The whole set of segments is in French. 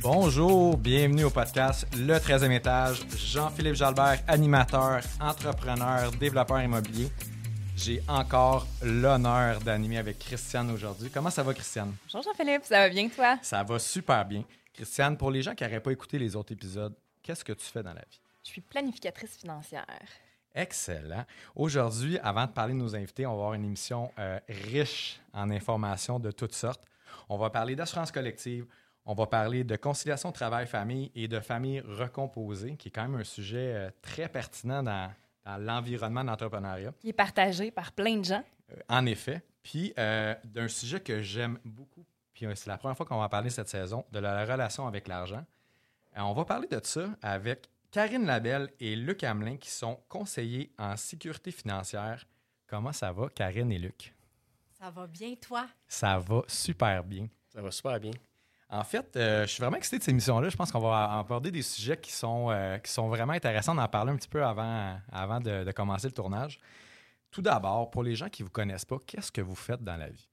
Bonjour, bienvenue au podcast Le 13e étage. Jean-Philippe Jalbert, animateur, entrepreneur, développeur immobilier. J'ai encore l'honneur d'animer avec Christiane aujourd'hui. Comment ça va, Christiane? Bonjour Jean-Philippe, ça va bien toi? Ça va super bien. Christiane, pour les gens qui n'auraient pas écouté les autres épisodes, qu'est-ce que tu fais dans la vie? Je suis planificatrice financière. Excellent. Aujourd'hui, avant de parler de nos invités, on va avoir une émission euh, riche en informations de toutes sortes. On va parler d'assurance collective, on va parler de conciliation travail-famille et de famille recomposée, qui est quand même un sujet euh, très pertinent dans, dans l'environnement d'entrepreneuriat. Qui est partagée par plein de gens. Euh, en effet. Puis euh, d'un sujet que j'aime beaucoup, puis c'est la première fois qu'on va en parler cette saison, de la relation avec l'argent. Euh, on va parler de ça avec Karine Labelle et Luc Hamelin, qui sont conseillers en sécurité financière. Comment ça va, Karine et Luc? Ça va bien, toi? Ça va super bien. Ça va super bien. En fait, euh, je suis vraiment excité de cette émission-là. Je pense qu'on va aborder des sujets qui sont, euh, qui sont vraiment intéressants. On en parler un petit peu avant, avant de, de commencer le tournage. Tout d'abord, pour les gens qui ne vous connaissent pas, qu'est-ce que vous faites dans la vie?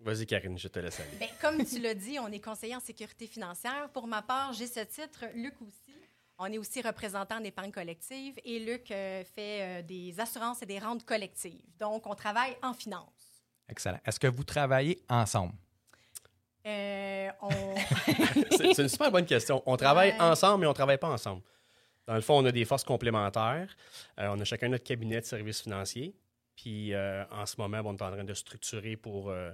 Vas-y, Karine, je te laisse aller. Bien, comme tu l'as dit, on est conseiller en sécurité financière. Pour ma part, j'ai ce titre, Luc aussi. On est aussi représentant en épargne collective et Luc euh, fait euh, des assurances et des rentes collectives. Donc, on travaille en finance. Excellent. Est-ce que vous travaillez ensemble? Euh, on... c'est une super bonne question. On travaille Ouais. ensemble, mais on ne travaille pas ensemble. Dans le fond, on a des forces complémentaires. Euh, on a chacun notre cabinet de services financiers. Puis euh, en ce moment, bon, on est en train de structurer pour, euh,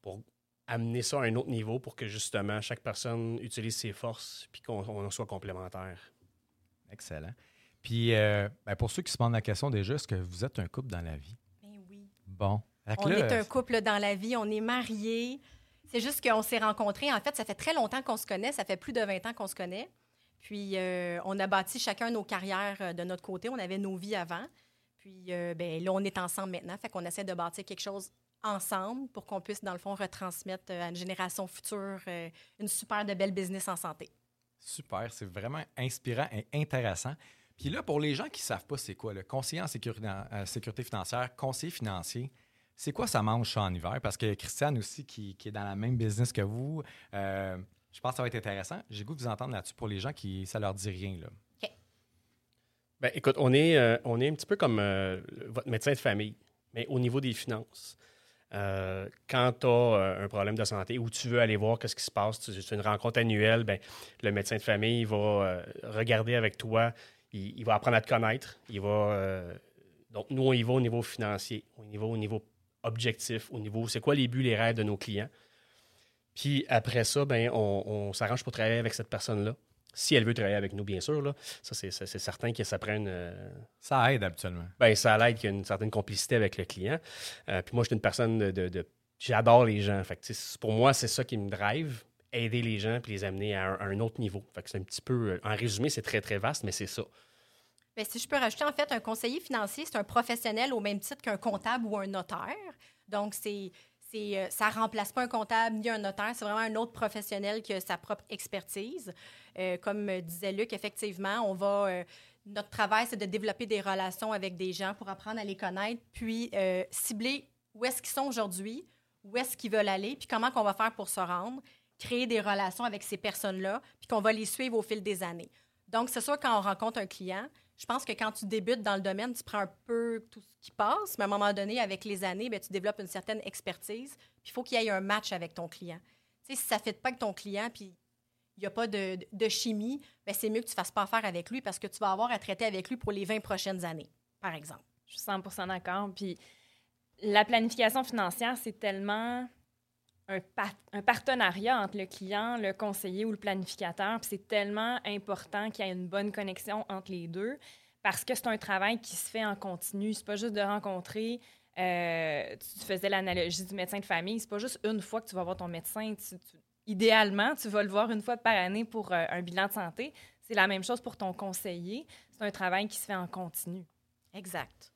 pour amener ça à un autre niveau pour que justement chaque personne utilise ses forces puis qu'on on soit complémentaires. Excellent. Puis, euh, ben, pour ceux qui se posent la question déjà, est-ce que vous êtes un couple dans la vie? Ben oui. Bon. On là, est un couple dans la vie, on est mariés. C'est juste qu'on s'est rencontrés. En fait, ça fait très longtemps qu'on se connaît. Ça fait plus de 20 ans qu'on se connaît. Puis, euh, on a bâti chacun nos carrières euh, de notre côté. On avait nos vies avant. Puis, euh, ben, là, on est ensemble maintenant. Fait qu'on essaie de bâtir quelque chose ensemble pour qu'on puisse, dans le fond, retransmettre à une génération future une super de belle business en santé. Super, c'est vraiment inspirant et intéressant. Puis là, pour les gens qui ne savent pas c'est quoi, le conseiller en sécurité financière, conseiller financier, c'est quoi ça mange en hiver? Parce que Christiane aussi, qui, qui est dans la même business que vous, euh, je pense que ça va être intéressant. J'ai goût de vous entendre là-dessus pour les gens qui ça leur dit rien. Là. Ben, écoute, on est, euh, on est un petit peu comme euh, votre médecin de famille, mais au niveau des finances. Euh, quand tu as un problème de santé ou tu veux aller voir qu'est-ce qui se passe, tu fais une rencontre annuelle, ben, le médecin de famille il va euh, regarder avec toi, il, il va apprendre à te connaître. Il va, euh, donc, nous, on y va au niveau financier, on y va au niveau objectif, au niveau c'est quoi les buts, les rêves de nos clients. Puis après ça, ben, on, on s'arrange pour travailler avec cette personne-là. Si elle veut travailler avec nous, bien sûr, là, ça, c'est, certain que ça prenne. euh, Ça aide habituellement. ben, ça l'aide qu'il y a une certaine complicité avec le client. Euh, puis moi, je suis une personne de. de- de- J'adore les gens. Fait que, pour moi, c'est ça qui me drive, aider les gens puis les amener à un, à un autre niveau. Fait que c'est un petit peu. euh, En résumé, c'est très, très vaste, mais c'est ça. Bien, si je peux rajouter, en fait, un conseiller financier, c'est un professionnel au même titre qu'un comptable ou un notaire. Donc, c'est, c'est, euh, ça ne remplace pas un comptable ni un notaire. C'est vraiment un autre professionnel qui a sa propre expertise. Euh, comme euh, disait Luc, effectivement, on va. notre travail, c'est de développer des relations avec des gens pour apprendre à les connaître, puis cibler où est-ce qu'ils sont aujourd'hui, où est-ce qu'ils veulent aller, puis comment qu'on va faire pour se rendre, créer des relations avec ces personnes-là, puis qu'on va les suivre au fil des années. Donc, c'est sûr, quand on rencontre un client, je pense que quand tu débutes dans le domaine, tu prends un peu tout ce qui passe, mais à un moment donné, avec les années, bien, tu développes une certaine expertise. Puis il faut qu'il y ait un match avec ton client. Tu sais, si ça ne fait pas avec ton client, puis il n'y a pas de, de chimie, bien, c'est mieux que tu ne fasses pas affaire avec lui parce que tu vas avoir à traiter avec lui pour les 20 prochaines années, par exemple. Je suis 100% d'accord. Puis la planification financière, c'est tellement un, pa- un partenariat entre le client, le conseiller ou le planificateur. C'est tellement important qu'il y ait une bonne connexion entre les deux parce que c'est un travail qui se fait en continu. C'est pas juste de rencontrer. euh, tu faisais l'analogie du médecin de famille. C'est pas juste une fois que tu vas voir ton médecin. Idéalement, tu vas le voir une fois par année pour euh, un bilan de santé. C'est la même chose pour ton conseiller. C'est un travail qui se fait en continu. Exact.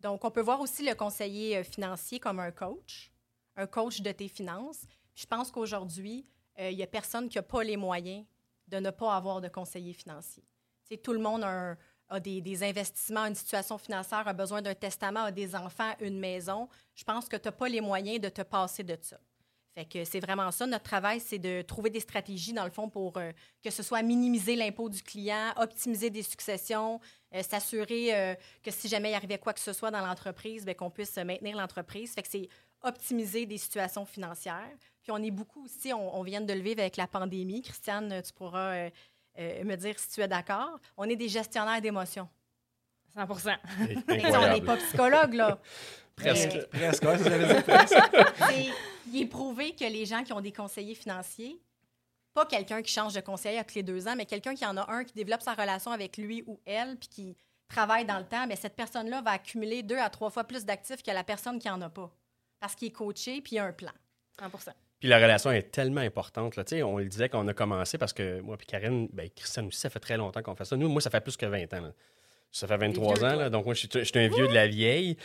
Donc, on peut voir aussi le conseiller euh, financier comme un coach, un coach de tes finances. Je pense qu'aujourd'hui, euh, il n'y a personne qui n'a pas les moyens de ne pas avoir de conseiller financier. Tu sais, tout le monde a, des, investissements, une situation financière, a besoin d'un testament, a des enfants, une maison. Je pense que tu n'as pas les moyens de te passer de ça. Fait que c'est vraiment ça. Notre travail, c'est de trouver des stratégies, dans le fond, pour euh, que ce soit minimiser l'impôt du client, optimiser des successions, euh, s'assurer euh, que si jamais il arrivait quoi que ce soit dans l'entreprise, ben, qu'on puisse euh, maintenir l'entreprise. Fait que c'est optimiser des situations financières. Puis on est beaucoup aussi, on, on vient de le vivre avec la pandémie. Christiane, tu pourras euh, euh, me dire si tu es d'accord. On est des gestionnaires d'émotions. 100 Fait que, tu sais, On n'est pas psychologue, là. Presque. Mais- Presque, ouais, dire presque. Il est prouvé que les gens qui ont des conseillers financiers, pas quelqu'un qui change de conseiller à tous les deux ans, mais quelqu'un qui en a un qui développe sa relation avec lui ou elle, puis qui travaille dans le temps, mais cette personne-là va accumuler deux à trois fois plus d'actifs que la personne qui en a pas. Parce qu'il est coaché, puis il a un plan. 100 Puis la relation est tellement importante. Là. Tu sais, On le disait quand on a commencé parce que moi puis Karine, ben, Christiane aussi, ça fait très longtemps qu'on fait ça. Nous, moi, ça fait plus que 20 ans. là. Ça fait 23 vieux, ans, là, donc moi, je suis, je suis un vieux de la vieille.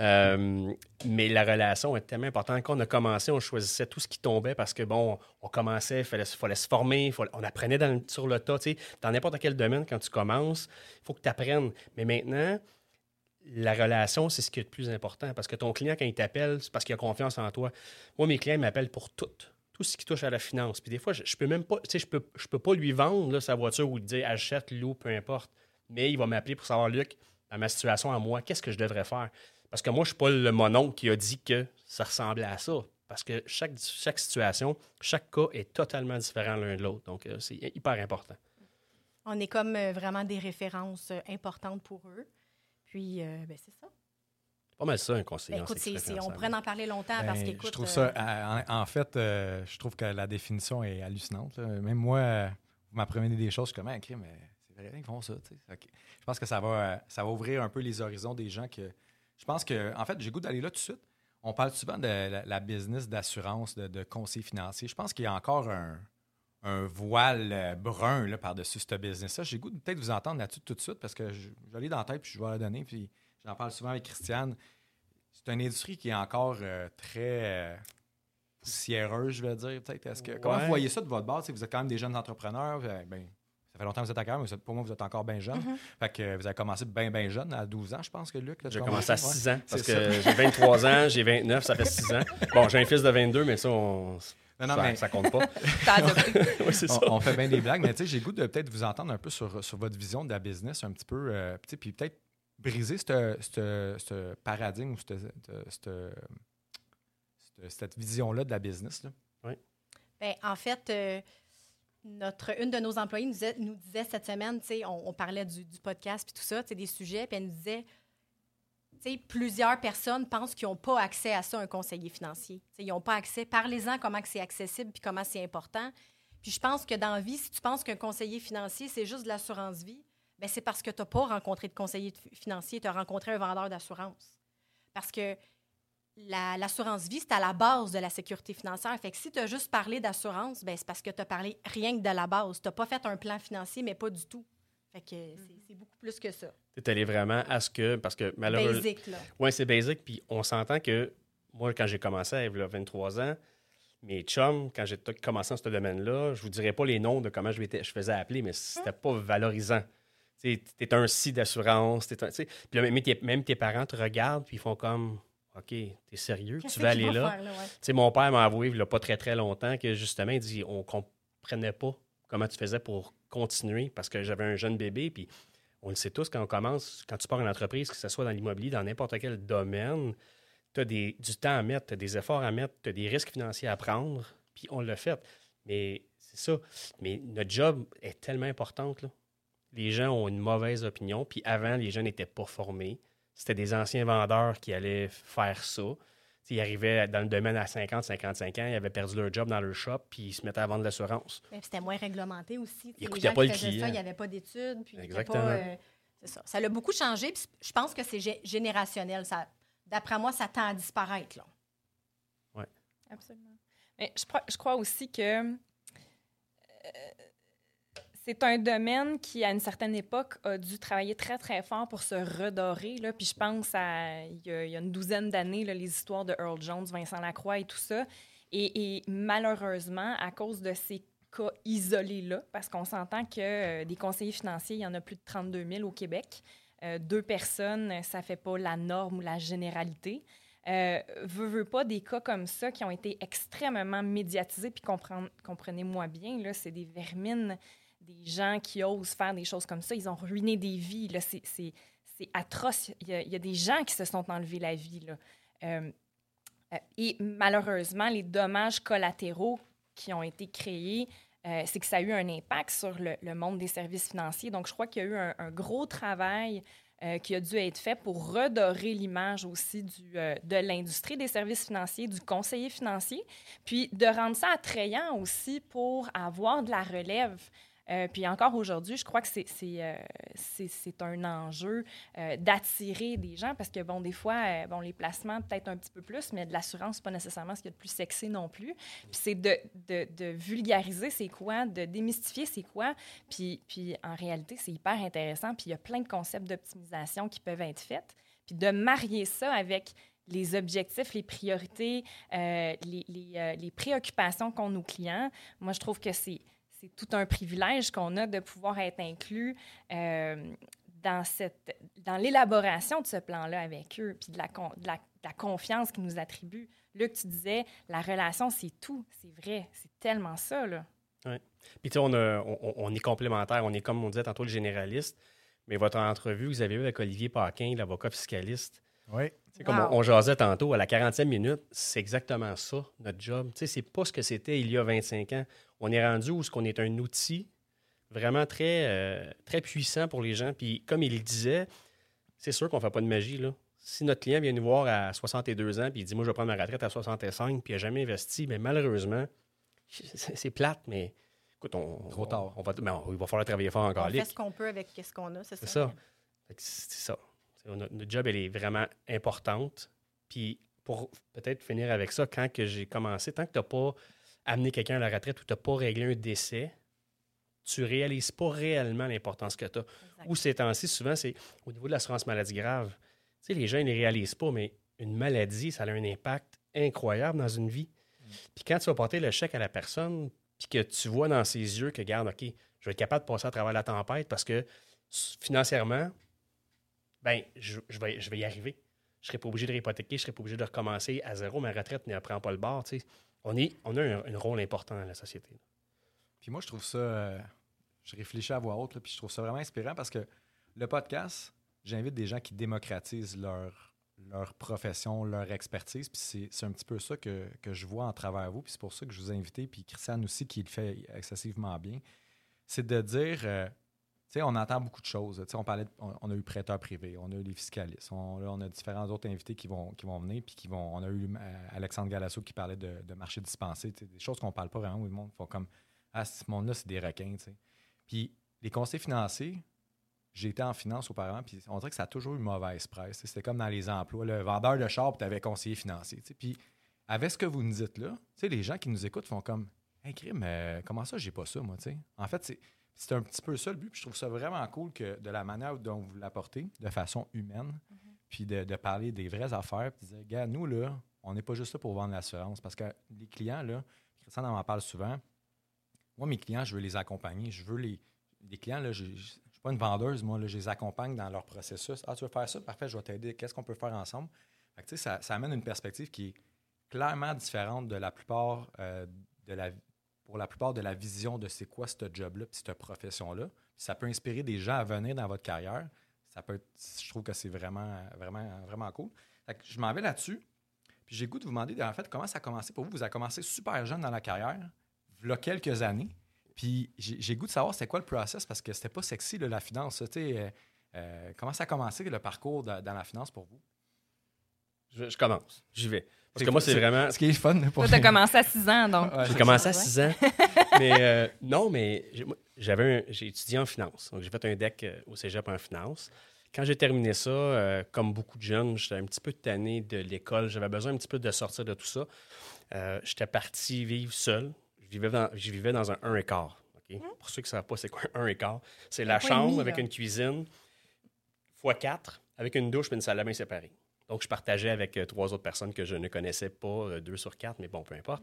Euh, mais la relation est tellement importante. Quand on a commencé, on choisissait tout ce qui tombait parce que, bon, on commençait, il fallait, fallait se former, fallait- on apprenait dans sur le tas. Tu sais, dans n'importe quel domaine, quand tu commences, il faut que tu apprennes. Mais maintenant, la relation, c'est ce qui est le plus important. Parce que ton client, quand il t'appelle, c'est parce qu'il a confiance en toi. Moi, mes clients m'appellent pour tout. Tout ce qui touche à la finance. Puis des fois, je, je peux même pas, tu sais, je peux, je peux pas lui vendre sa voiture ou lui dire achète, loue, peu importe. Mais il va m'appeler pour savoir, Luc, dans ma situation à moi, qu'est-ce que je devrais faire? Parce que moi, je suis pas le mononcle qui a dit que ça ressemblait à ça. Parce que chaque, chaque situation, chaque cas est totalement différent l'un de l'autre. Donc, euh, c'est hyper important. On est comme euh, vraiment des références euh, importantes pour eux. Puis, euh, ben, c'est ça. C'est pas mal ça, un conseiller. Ben, en écoute, on pourrait en parler longtemps parce Ben, qu'écoute. je trouve euh, ça, euh, en, en fait, euh, je trouve que la définition est hallucinante. là. Même moi, euh, vous m'apprenez des choses comme, ah, crime, mais c'est vrai qu'ils font ça. Je pense que ça va, euh, ça va ouvrir un peu les horizons des gens que. Je pense que, en fait, j'ai le goût d'aller là tout de suite. On parle souvent de la, la business d'assurance, de, de conseil financier. Je pense qu'il y a encore un, un voile euh, brun là, par-dessus ce business-là. J'ai goût de peut-être vous entendre là-dessus tout de suite parce que je, je l'ai dans la tête puis je vais la donner. Puis j'en parle souvent avec Christiane. C'est une industrie qui est encore euh, très euh, poussiéreuse, je vais dire. Peut-être. Est-ce que, Comment Ouais. vous voyez ça de votre base? Si vous êtes quand même des jeunes entrepreneurs. ben, ça fait longtemps que vous êtes à carrière, mais pour moi, vous êtes encore bien jeune. Mhm. Fait que vous avez commencé bien, bien jeune, à 12 ans, je pense que Luc. J'ai commencé à ouais. 6 ans parce C'est que j'ai 23 ans, j'ai 29, ça fait 6 ans. Bon, j'ai un fils de 22, mais ça, on... Non, non, ça, mais ça compte pas. Oui, ça. on, on fait bien des blagues, mais tu sais, j'ai le goût de peut-être vous entendre un peu sur, sur votre vision de la business, un petit peu, euh, tu sais, puis peut-être briser ce- ce ce paradigme ou cette, vision-là de la business. Là. Ben, en fait, euh, notre, une de nos employées nous disait, nous disait cette semaine, tu sais, on, on parlait du, du podcast puis tout ça, tu sais, des sujets, puis elle nous disait, plusieurs personnes pensent qu'ils n'ont pas accès à ça, un conseiller financier. Ils n'ont pas accès. Parlez-en comment c'est accessible puis comment c'est important. Puis je pense que dans la vie, si tu penses qu'un conseiller financier, c'est juste de l'assurance vie, ben c'est parce que tu n'as pas rencontré de conseiller financier, tu as rencontré un vendeur d'assurance. Parce que la- l'assurance vie, c'est à la base de la sécurité financière. Fait si tu as juste parlé d'assurance, ben, c'est parce que tu as parlé rien que de la base. Tu n'as pas fait un plan financier, mais pas du tout. Fait que c'est- c'est beaucoup plus que ça. Tu es allé vraiment à ce que. Parce que malheureusement. Basic, là. Oui, c'est basic. Puis on s'entend que moi, quand j'ai commencé à 23 ans, mes chums, quand j'ai commencé dans ce domaine-là, je vous dirais pas les noms de comment je, faisais appeler, mais c'était pas valorisant. Tu es un si d'assurance. Puis là, même tes, même tes parents te regardent, puis ils font comme OK, t'es sérieux, tu vas aller là? là, ouais? Tu sais, mon père m'a avoué il n'y a pas très très longtemps que justement, il dit on comprenait pas comment tu faisais pour continuer parce que j'avais un jeune bébé. Puis on le sait tous, quand on commence, quand tu pars une entreprise, que ce soit dans l'immobilier, dans n'importe quel domaine, tu as du temps à mettre, tu as des efforts à mettre, tu as des risques financiers à prendre. Puis on l'a fait. Mais c'est ça. Mais notre job est tellement importante. Là. Les gens ont une mauvaise opinion. Puis avant, les gens n'étaient pas formés. C'était des anciens vendeurs qui allaient faire ça. T'sais, ils arrivaient dans le domaine à 50, 55 ans, ils avaient perdu leur job dans leur shop, puis ils se mettaient à vendre l'assurance. Mais C'était moins réglementé aussi. Écoutaient gens pas le client. il n'y avait pas d'études. puis il Exactement. pas, euh, c'est ça. Ça l'a beaucoup changé. puis je pense que c'est gé- générationnel. Ça, d'après moi, ça tend à disparaître. Là. Absolument. Mais je, crois- je crois aussi que euh, c'est un domaine qui, à une certaine époque, a dû travailler très, très fort pour se redorer. Puis je pense à il y a, une douzaine d'années, les histoires de Earl Jones, Vincent Lacroix et tout ça. Et, malheureusement, à cause de ces cas isolés-là, parce qu'on s'entend que euh, des conseillers financiers, il y en a plus de 32 000 au Québec. Euh, deux personnes, ça fait pas la norme ou la généralité. Euh, veux, veux pas des cas comme ça qui ont été extrêmement médiatisés, puis compren- comprenez-moi bien, c'est des vermines, des gens qui osent faire des choses comme ça, ils ont ruiné des vies, c'est, atroce. Il y, a, des gens qui se sont enlevés la vie. Euh, euh, et malheureusement, les dommages collatéraux qui ont été créés, euh, c'est que ça a eu un impact sur le, monde des services financiers. Donc, je crois qu'il y a eu un, gros travail qui a dû être fait pour redorer l'image aussi de l'industrie des services financiers, du conseiller financier, puis de rendre ça attrayant aussi pour avoir de la relève. Euh, puis encore aujourd'hui, je crois que c'est, euh, un enjeu euh, d'attirer des gens parce que, bon, des fois, euh, bon, les placements, peut-être un petit peu plus, mais de l'assurance, pas nécessairement ce qu'il y a de plus sexy non plus. Puis c'est de, de, de vulgariser c'est quoi, de démystifier c'est quoi. Puis, puis en réalité, c'est hyper intéressant. Puis il y a plein de concepts d'optimisation qui peuvent être faits. Puis de marier ça avec les objectifs, les priorités, les, les préoccupations qu'ont nos clients, moi, je trouve que c'est c'est tout un privilège qu'on a de pouvoir être inclus euh, dans, cette, dans l'élaboration de ce plan-là avec eux, puis de la, con- de la, de la confiance qu'ils nous attribuent. Luc, tu disais, la relation, c'est tout. C'est vrai. C'est tellement ça, là. Puis, tu sais, on, est complémentaires. On est, comme on disait tantôt, le généraliste. Mais votre entrevue que vous avez eue avec Olivier Paquin, l'avocat fiscaliste, Oui. tu sais, comme Wow. on, on jasait tantôt, à la 40e minute, c'est exactement ça, notre job. Tu sais, c'est pas ce que c'était il y a 25 ans. On est rendu où ce qu'on est un outil vraiment très, euh, très puissant pour les gens. Puis, comme il le disait, c'est sûr qu'on fait pas de magie, là. Si notre client vient nous voir à 62 ans puis il dit Moi, je vais prendre ma retraite à 65 puis il n'a jamais investi, mais malheureusement, c'est plate, mais écoute, on, Trop tard. On, on va, mais on- il va falloir travailler fort On encore. fait ce qu'on peut avec ce qu'on a, c'est ça? C'est ça. C'est Notre, notre job, elle est vraiment importante. Puis pour peut-être finir avec ça, quand que j'ai commencé, tant que tu n'as pas amené quelqu'un à la retraite ou tu n'as pas réglé un décès, tu réalises pas réellement l'importance que tu as. Ou ces temps-ci, souvent, c'est au niveau de l'assurance maladie grave. Tu sais, les gens, ils ne les réalisent pas, mais une maladie, ça a un impact incroyable dans une vie. Puis quand tu vas porter le chèque à la personne, puis que tu vois dans ses yeux que, regarde, OK, je vais être capable de passer à travers la tempête parce que financièrement, ben, je, je vais, je vais y arriver. Je ne serai pas obligé de réhypothéquer, je ne serai pas obligé de recommencer à zéro. Ma retraite ne prend pas le bord. tu sais. On, est, on a un, rôle important dans la société. Puis moi, je trouve ça. euh, je réfléchis à voix haute, puis je trouve ça vraiment inspirant parce que le podcast, j'invite des gens qui démocratisent leur, leur profession, leur expertise. Puis c'est, un petit peu ça que, que je vois en travers vous. Puis c'est pour ça que je vous ai invité, puis Christiane aussi, qui le fait excessivement bien. C'est de dire. euh, on entend beaucoup de choses. On, parlait on, a eu prêteurs privés, on a eu les fiscalistes, on, a différents autres invités qui vont, venir, puis. On a eu euh, Alexandre Galasso qui parlait de, marché dispensé, des choses qu'on ne parle pas vraiment, où le monde font comme Ah, ce monde-là, c'est des requins. Puis les conseils financiers, été en finance auparavant, puis on dirait que ça a toujours eu mauvaise presse. C'était comme dans les emplois. Le vendeur de char, tu avais conseiller financier. Puis avec ce que vous nous dites là, les gens qui nous écoutent font comme Hey, crime, euh, comment ça, j'ai pas ça, moi, tu sais? En fait, c'est. C'est un petit peu ça le but. Puis je trouve ça vraiment cool que de la manière dont vous l'apportez, de façon humaine, puis de, de parler des vraies affaires, puis de dire, gars, nous, là, on n'est pas juste là pour vendre l'assurance. Parce que les clients, là, Christian en parle souvent. Moi, mes clients, je veux les accompagner. Je veux les. Les clients, là, je ne suis pas une vendeuse, moi, là, je les accompagne dans leur processus. Ah, tu veux faire ça? Parfait, je vais t'aider. Qu'est-ce qu'on peut faire ensemble? Fait que, tu sais, ça, ça amène une perspective qui est clairement différente de la plupart euh, de la pour la plupart de la vision de c'est quoi ce job-là, puis cette profession-là. Ça peut inspirer des gens à venir dans votre carrière. Ça peut être- je trouve que c'est vraiment, vraiment, vraiment cool. Je m'en vais là-dessus. Puis j'ai goût de vous demander, en fait, comment ça a commencé pour vous? Vous avez commencé super jeune dans la carrière, il y a quelques années. Puis j'ai goût de savoir c'est quoi le process parce que c'était pas sexy, la finance. euh, euh, comment ça a commencé le parcours dans la finance pour vous? Je commence. J'y vais. Parce que moi, c'est vraiment. Ce qui est fun pour Toi, tu as commencé à 6 ans, donc. Ouais, J'ai commencé à Ouais. 6 ans. mais euh, non, mais j'avais un- j'ai étudié en finance. Donc, j'ai fait un deck euh, au cégep en finance. quand j'ai terminé ça, euh, comme beaucoup de jeunes, j'étais un petit peu tanné de l'école. J'avais besoin un petit peu de sortir de tout ça. Euh, j'étais parti vivre seul. Je vivais dans, je vivais dans un 1 et quart. OK? Pour ceux qui ne savent pas, c'est quoi un 1 et quart? C'est la chambre demi, avec là. une cuisine fois 4 avec une douche et une salle de bain séparée. Donc, je partageais avec euh, trois autres personnes que je ne connaissais pas, euh, deux sur quatre, mais bon, peu importe.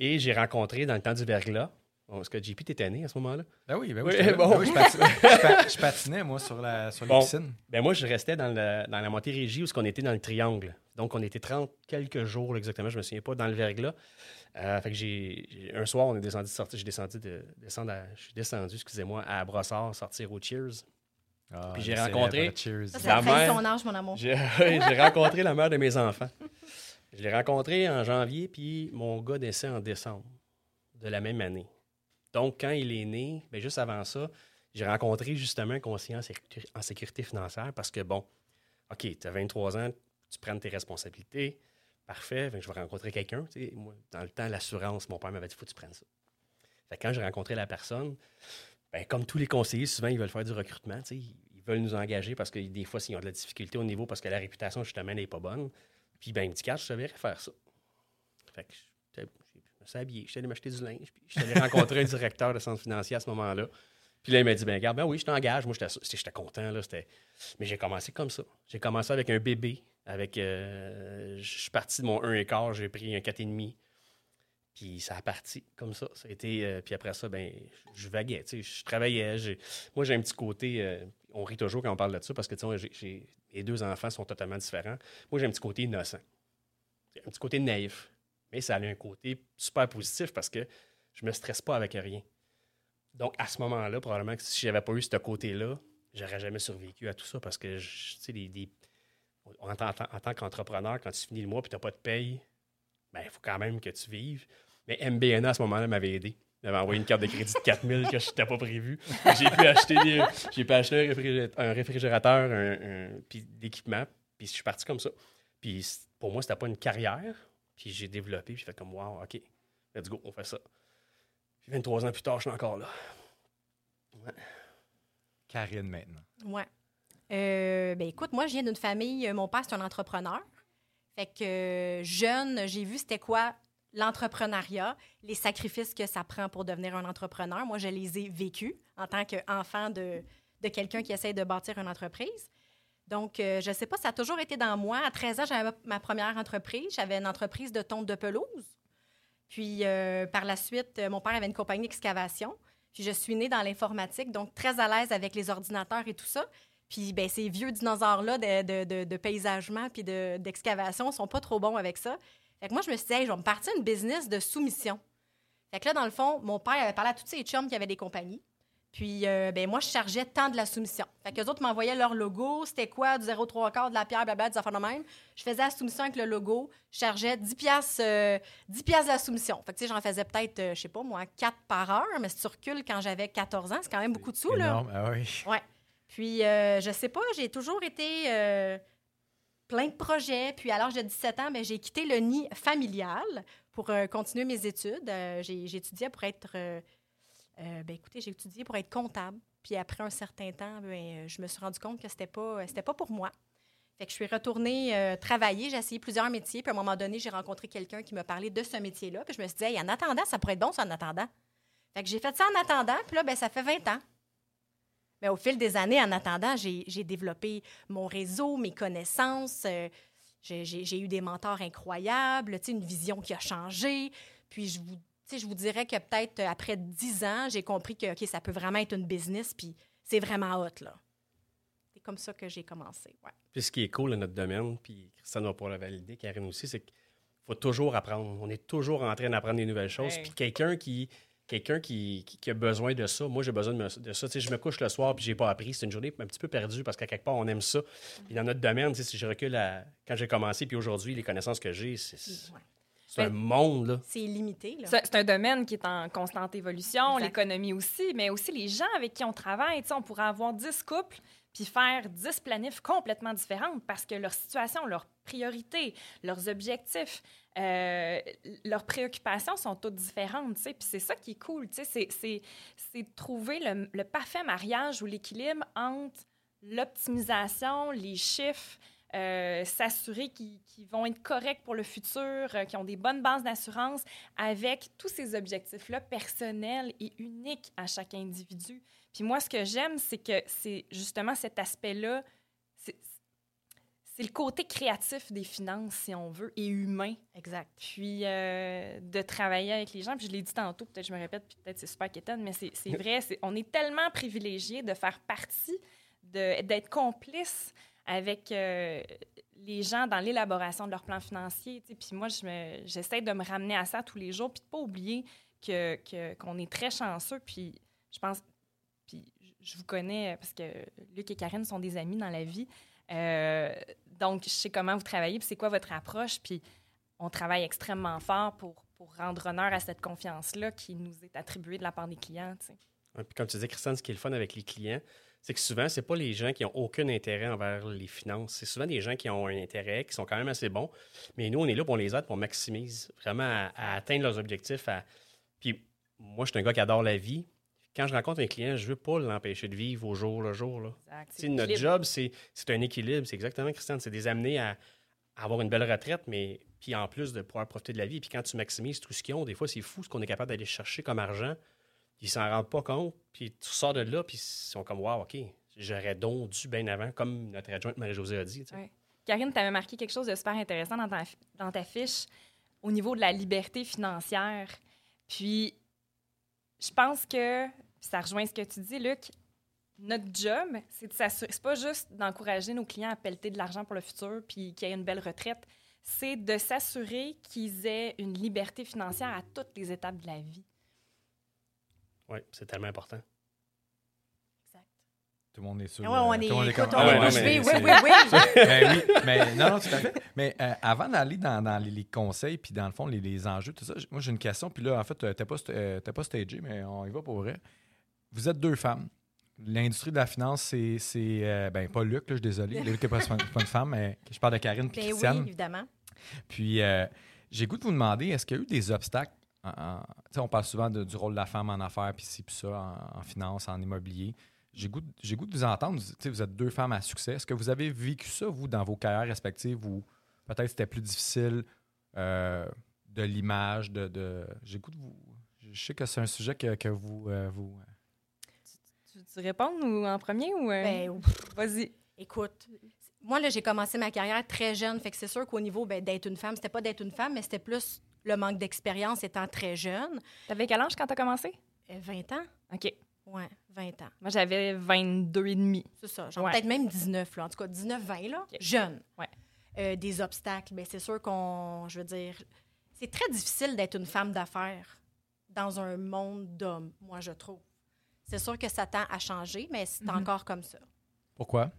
Et j'ai rencontré dans le temps du verglas. Est-ce que JP t'étais né à ce moment-là? Ben oui, ben oui. Bon. Ben oui, je, patinais, je moi, sur, la, sur les Bon. piscines. Ben moi, je restais dans, le- dans la Montérégie où on était dans le triangle. Donc, on était 30 quelques jours là, exactement, je me souviens pas, dans le verglas. Euh, fait que j'ai- un soir, on est descendu, sorti, j'ai descendu de, descendre à- je suis descendu, excusez-moi, à Brossard, sortir au Cheers. Ah, Puis j'ai rencontré- La mère- ton âge, mon amour. J'ai, rencontré la mère de mes enfants. Je l'ai rencontré en janvier, puis mon gars décède en décembre de la même année. Donc, quand il est né, ben, juste avant ça, j'ai rencontré justement un conseiller en sécurité, en sécurité financière parce que, bon, OK, tu as 23 ans, tu prends tes responsabilités, parfait, fait que je vais rencontrer quelqu'un. Moi, dans le temps, l'assurance, mon père m'avait dit, faut que tu prennes ça. Fait que quand j'ai rencontré la personne, ben, comme tous les conseillers, souvent, ils veulent faire du recrutement. Ils veulent nous engager parce que des fois, s'ils ont de la difficulté au niveau, parce que la réputation, justement, n'est pas bonne. Puis, ben, il me dit, je savais faire ça. Fait que je me suis habillé, je suis allé m'acheter du linge, puis je suis allé rencontrer un directeur de centre financier à ce moment-là. Puis là, il m'a dit, ben, regarde, ben oui, je t'engage. Moi, j'étais j'étais content, là. Mais j'ai commencé comme ça. J'ai commencé avec un bébé. Avec, euh, je suis parti de mon 1 et quart, j'ai pris un 4,5. Puis ça a parti comme ça. Ça a été, euh, puis après ça, ben, je vaguais, tu sais, je travaillais. Moi, j'ai un petit côté, euh, on rit toujours quand on parle de ça parce que, tu sais, les deux enfants sont totalement différents. Moi, j'ai un petit côté innocent. Un petit côté naïf. Mais ça a un côté super positif parce que je me stresse pas avec rien. Donc, à ce moment-là, probablement que si j'avais pas eu ce côté-là, j'aurais jamais survécu à tout ça parce que, tu sais, les- en, tant- en tant- en tant qu'entrepreneur, quand tu finis le mois et tu n'as pas de paye, ben, il faut quand même que tu vives. Mais MBNA, à ce moment-là, m'avait aidé. Il m'avait envoyé une carte de crédit de 4000 que je n'étais pas prévu. J'ai pu acheter, des- j'ai pu acheter un, réfrigé- un réfrigérateur, un, un- puis de l'équipement. Puis je suis parti comme ça. Puis pour moi, c'était pas une carrière. Puis j'ai développé, puis j'ai fait comme, wow, OK, let's go, on fait ça. Puis 23 ans plus tard, je suis encore là. Karine, maintenant. Ouais. Euh, ben écoute, moi, je viens d'une famille, euh, mon père, c'est un entrepreneur. Fait que euh, jeune, j'ai vu c'était quoi l'entrepreneuriat, les sacrifices que ça prend pour devenir un entrepreneur. Moi, je les ai vécus en tant qu'enfant de, de quelqu'un qui essaye de bâtir une entreprise. Donc, euh, je sais pas, ça a toujours été dans moi. À 13 ans, j'avais ma première entreprise. J'avais une entreprise de tonte de pelouse. Puis, euh, par la suite, euh, mon père avait une compagnie d'excavation. Puis, je suis née dans l'informatique, donc très à l'aise avec les ordinateurs et tout ça. Puis, ben, ces vieux dinosaures-là de, de, paysagement puis de- d'excavation sont pas trop bons avec ça. Fait que moi, je me suis dit, Hey, je vais me partir une business de soumission. Fait que là, dans le fond, mon père avait parlé à tous ses chums qui avaient des compagnies. Puis, euh, ben, moi, je chargeais tant de la soumission. Fait que les autres m'envoyaient leur logo, c'était quoi, du 0,3 quart, de la pierre, blabla, des affaires de même. Je faisais la soumission avec le logo, je chargeais 10 piastres, euh, 10 piastres de la soumission. Fait que, tu sais, j'en faisais peut-être, euh, je sais pas, moi, 4 par heure, mais si tu recules quand j'avais 14 ans, c'est quand même beaucoup de sous, là. Ah oui. Ouais. Puis, euh, je sais pas, j'ai toujours été plein de projets. Puis, à l'âge de 17 ans, ben, j'ai quitté le nid familial pour euh, continuer mes études. Euh, j'ai étudié pour être. euh, euh, ben, écoutez, j'ai étudié pour être comptable. Puis, après un certain temps, ben, je me suis rendu compte que c'était pas, c'était pas pour moi. Fait que je suis retournée travailler. J'ai essayé plusieurs métiers. Puis, à un moment donné, j'ai rencontré quelqu'un qui me parlait de ce métier-là. Puis, je me suis dit, en attendant, ça pourrait être bon, ça, en attendant. Fait que j'ai fait ça en attendant. Puis là, ben, ça fait 20 ans. Mais au fil des années, en attendant, j'ai développé mon réseau, mes connaissances. euh, j'ai- eu des mentors incroyables, tu sais, une vision qui a changé. Puis je vous, tu sais, je vous dirais que peut-être euh, après 10 ans, j'ai compris que OK, ça peut vraiment être une business, puis c'est vraiment hot, là. C'est comme ça que j'ai commencé, ouais. Puis ce qui est cool dans notre domaine, puis Christiane va pouvoir le valider, Karine aussi, c'est qu'il faut toujours apprendre. On est toujours en train d'apprendre des nouvelles choses. Puis quelqu'un qui, quelqu'un qui, qui- qui a besoin de ça, moi j'ai besoin de, me- de ça. Tu sais, je me couche le soir puis j'ai pas appris. C'est une journée un petit peu perdue parce qu'à quelque part, on aime ça. Puis dans notre domaine, tu sais, si je recule à quand j'ai commencé, puis aujourd'hui, les connaissances que j'ai, c'est un Ben, monde. Là. C'est limité, là. C'est un domaine qui est en constante évolution, l'économie aussi, mais aussi les gens avec qui on travaille. Tu sais, on pourrait avoir 10 couples puis faire 10 planifs complètement différents parce que leur situation, leurs priorités, leurs objectifs, euh, leurs préoccupations sont toutes différentes. Puis c'est ça qui est cool. C'est de trouver le parfait mariage ou l'équilibre entre l'optimisation, les chiffres, euh, s'assurer qu'ils vont être corrects pour le futur, euh, qu'ils ont des bonnes bases d'assurance avec tous ces objectifs-là personnels et uniques à chaque individu. Puis moi, ce que j'aime, c'est que c'est justement cet aspect-là, c'est le côté créatif des finances, si on veut, et humain. Exact. Puis euh, de travailler avec les gens. Puis je l'ai dit tantôt, peut-être je me répète, puis peut-être c'est super quétaine, mais c'est vrai, on est tellement privilégiés de faire partie, d'être complice avec euh, les gens dans l'élaboration de leur plan financier. Puis moi, j'essaie de me ramener à ça tous les jours, puis de pas oublier que que- qu'on est très chanceux. Puis je pense, puis je vous connais parce que Luc et Karine sont des amis dans la vie. Euh, donc, je sais comment vous travaillez, puis c'est quoi votre approche, puis on travaille extrêmement fort pour, pour rendre honneur à cette confiance-là qui nous est attribuée de la part des clients. puis comme tu disais, Christiane, ce qui est le fun avec les clients, c'est que souvent, c'est pas les gens qui ont aucun intérêt envers les finances. C'est souvent des gens qui ont un intérêt, qui sont quand même assez bons. Mais nous, on est là pour les aide, pour maximise vraiment à, à atteindre leurs objectifs. à- Puis moi, je suis un gars qui adore la vie. Quand je rencontre un client, je veux pas l'empêcher de vivre au jour le jour. Là. Exact. Notre job, c'est un équilibre. C'est exactement, Christiane, c'est de les amener à, à avoir une belle retraite, mais puis en plus de pouvoir profiter de la vie. Puis quand tu maximises tout ce qu'ils ont, des fois, c'est fou ce qu'on est capable d'aller chercher comme argent. Ils s'en rendent pas compte. Puis tu sors de là, puis ils sont comme, wow, OK, j'aurais donc dû bien avant, comme notre adjointe Marie-Josée a dit. Ouais. Karine, tu avais marqué quelque chose de super intéressant dans ta, dans ta fiche au niveau de la liberté financière. Puis, je pense que, ça rejoint ce que tu dis, Luc, notre job, c'est de s'assurer, c'est pas juste d'encourager nos clients à pelleter de l'argent pour le futur puis qu'ils aient une belle retraite, c'est de s'assurer qu'ils aient une liberté financière à toutes les étapes de la vie. Oui, c'est tellement important. Tout le monde est sûr. Ouais, on euh, est, tout le monde est écoute, comme- on Ah ouais, oui, oui, oui. ben oui, mais non, non, tout à fait. Mais euh, avant d'aller dans, dans les, les conseils, puis dans le fond, les, les enjeux, tout ça, moi, j'ai une question. Puis là, en fait, tu n'es pas, euh, t'es pas stagé, mais on y va pour vrai. Vous êtes deux femmes. L'industrie de la finance, c'est. c'est, euh, ben, pas Luc, là, je suis désolé. Luc n'est pas, pas une femme, mais je parle de Karine Ben oui, évidemment. Puis, euh, j'ai goût de vous demander, est-ce qu'il y a eu des obstacles? En- en- on parle souvent de- du rôle de la femme en affaires, puis ci, puis ça, en, en finance, en immobilier. J'ai goût, de- j'ai goût de vous entendre. Vous, êtes deux femmes à succès. Est-ce que vous avez vécu ça, vous, dans vos carrières respectives, ou peut-être c'était plus difficile euh, de l'image, de, de- J'ai goût de vous... Je sais que c'est un sujet que, que vous... euh, vous Tu veux tu répondre ou en premier ou. euh, Ben, Vas-y. Écoute, moi, là, j'ai commencé ma carrière très jeune. Fait que c'est sûr qu'au niveau ben, d'être une femme, c'était pas d'être une femme, mais c'était plus le manque d'expérience étant très jeune. T'avais quel âge quand t'as commencé? Euh, 20 ans? OK. Ouais, 20 ans. Moi, j'avais 22 et demi. C'est ça. Genre Ouais. peut-être même 19, là. En tout cas, 19-20, là. Jeune. Ouais. Euh, des obstacles. Bien, c'est sûr qu'on. Je veux dire. C'est très difficile d'être une femme d'affaires dans un monde d'hommes, moi, je trouve. C'est sûr que ça tend à changer, mais c'est Mhm. encore comme ça. Pourquoi?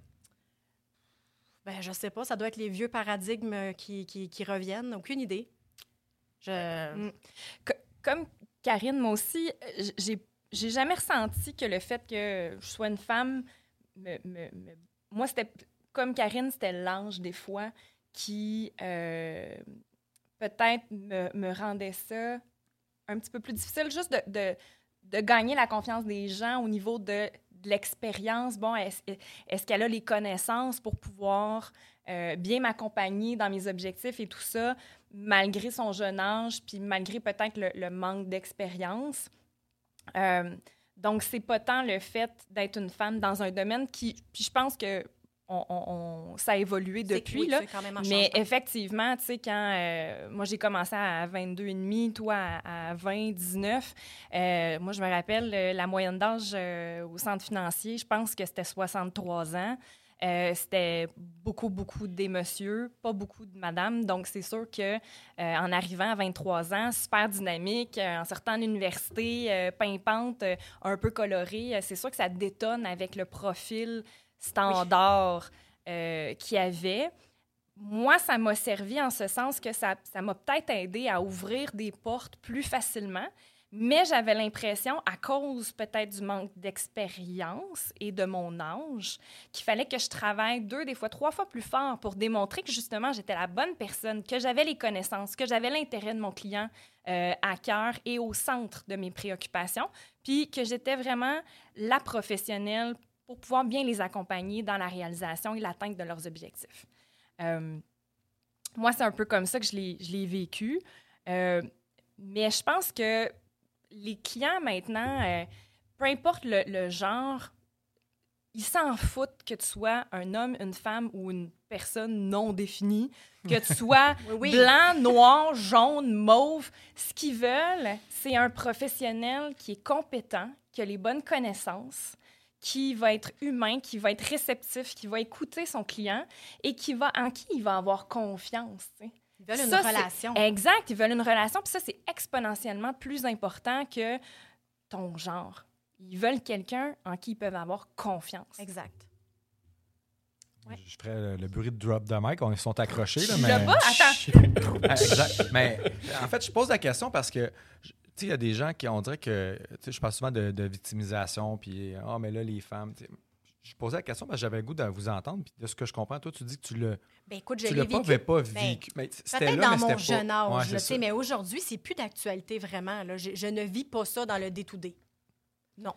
Ben, je sais pas, ça doit être les vieux paradigmes euh, qui, qui, qui reviennent. Aucune idée. Je. Mm. Co- Comme Karine, moi aussi, j'ai j'ai jamais ressenti que le fait que je sois une femme, me, me- me- moi, c'était comme Karine, c'était l'ange des fois qui euh, peut-être me, me rendait ça un petit peu plus difficile, juste de, de, de gagner la confiance des gens au niveau de, de l'expérience. Bon, est-ce est-ce qu'elle a les connaissances pour pouvoir euh, bien m'accompagner dans mes objectifs et tout ça? malgré son jeune âge, puis malgré peut-être le, le manque d'expérience. Euh, donc, c'est pas tant le fait d'être une femme dans un domaine qui. Puis je pense que on, ça a évolué depuis, oui, là. quand même Mais changement. effectivement, tu sais, quand euh, moi j'ai commencé à 22 et demi, toi à, à 20, 19, euh, moi je me rappelle la moyenne d'âge euh, au centre financier, je pense que c'était 63 ans. Euh, c'était beaucoup, beaucoup des messieurs, pas beaucoup de madame. Donc, c'est sûr que euh, en arrivant à 23 ans, super dynamique, euh, en sortant de l'université, euh, pimpante, un peu colorée, c'est sûr que ça détonne avec le profil standard euh, qu'il y avait. Moi, ça m'a servi en ce sens que ça ça m'a peut-être aidé à ouvrir des portes plus facilement, mais j'avais l'impression, à cause peut-être du manque d'expérience et de mon âge, qu'il fallait que je travaille deux, des fois trois fois plus fort pour démontrer que justement j'étais la bonne personne, que j'avais les connaissances, que j'avais l'intérêt de mon client euh, à cœur et au centre de mes préoccupations, puis que j'étais vraiment la professionnelle pour pouvoir bien les accompagner dans la réalisation et l'atteinte de leurs objectifs. Euh, moi, c'est un peu comme ça que je l'ai vécu. Euh, mais je pense que les clients maintenant, euh, peu importe le, le genre, ils s'en foutent que tu sois un homme, une femme ou une personne non définie, que tu sois Oui, oui. blanc, noir, jaune, mauve. Ce qu'ils veulent, c'est un professionnel qui est compétent, qui a les bonnes connaissances, qui va être humain, qui va être réceptif, qui va écouter son client et qui va, en qui il va avoir confiance. Ils veulent une Ça, relation. Exact, ils veulent une relation. Puis ça, c'est exponentiellement plus important que ton genre. Ils veulent quelqu'un en qui ils peuvent avoir confiance. Exact. Ouais. Je ferais le, le bruit de drop de mic. On, ils sont accrochés. Là, Je mais... bas, attends. Ah, exact. Mais en fait, je pose la question parce que, je- tu sais, il y a des gens qui, on dirait que, tu sais, je parle souvent de, de victimisation, puis, ah, mais là, les femmes, tu sais, je posais la question parce que j'avais le goût de vous entendre, puis de ce que je comprends, toi, tu dis que tu le, Ben écoute, je tu l'ai pas, vécu. mais pas Ben, vécu. Mais c'était Peut-être dans mais mon jeune âge, Ouais, là, c'est tu sais, ça. mais aujourd'hui, c'est plus d'actualité vraiment. Là. Je, je ne vis pas ça dans le day-to-day. Non.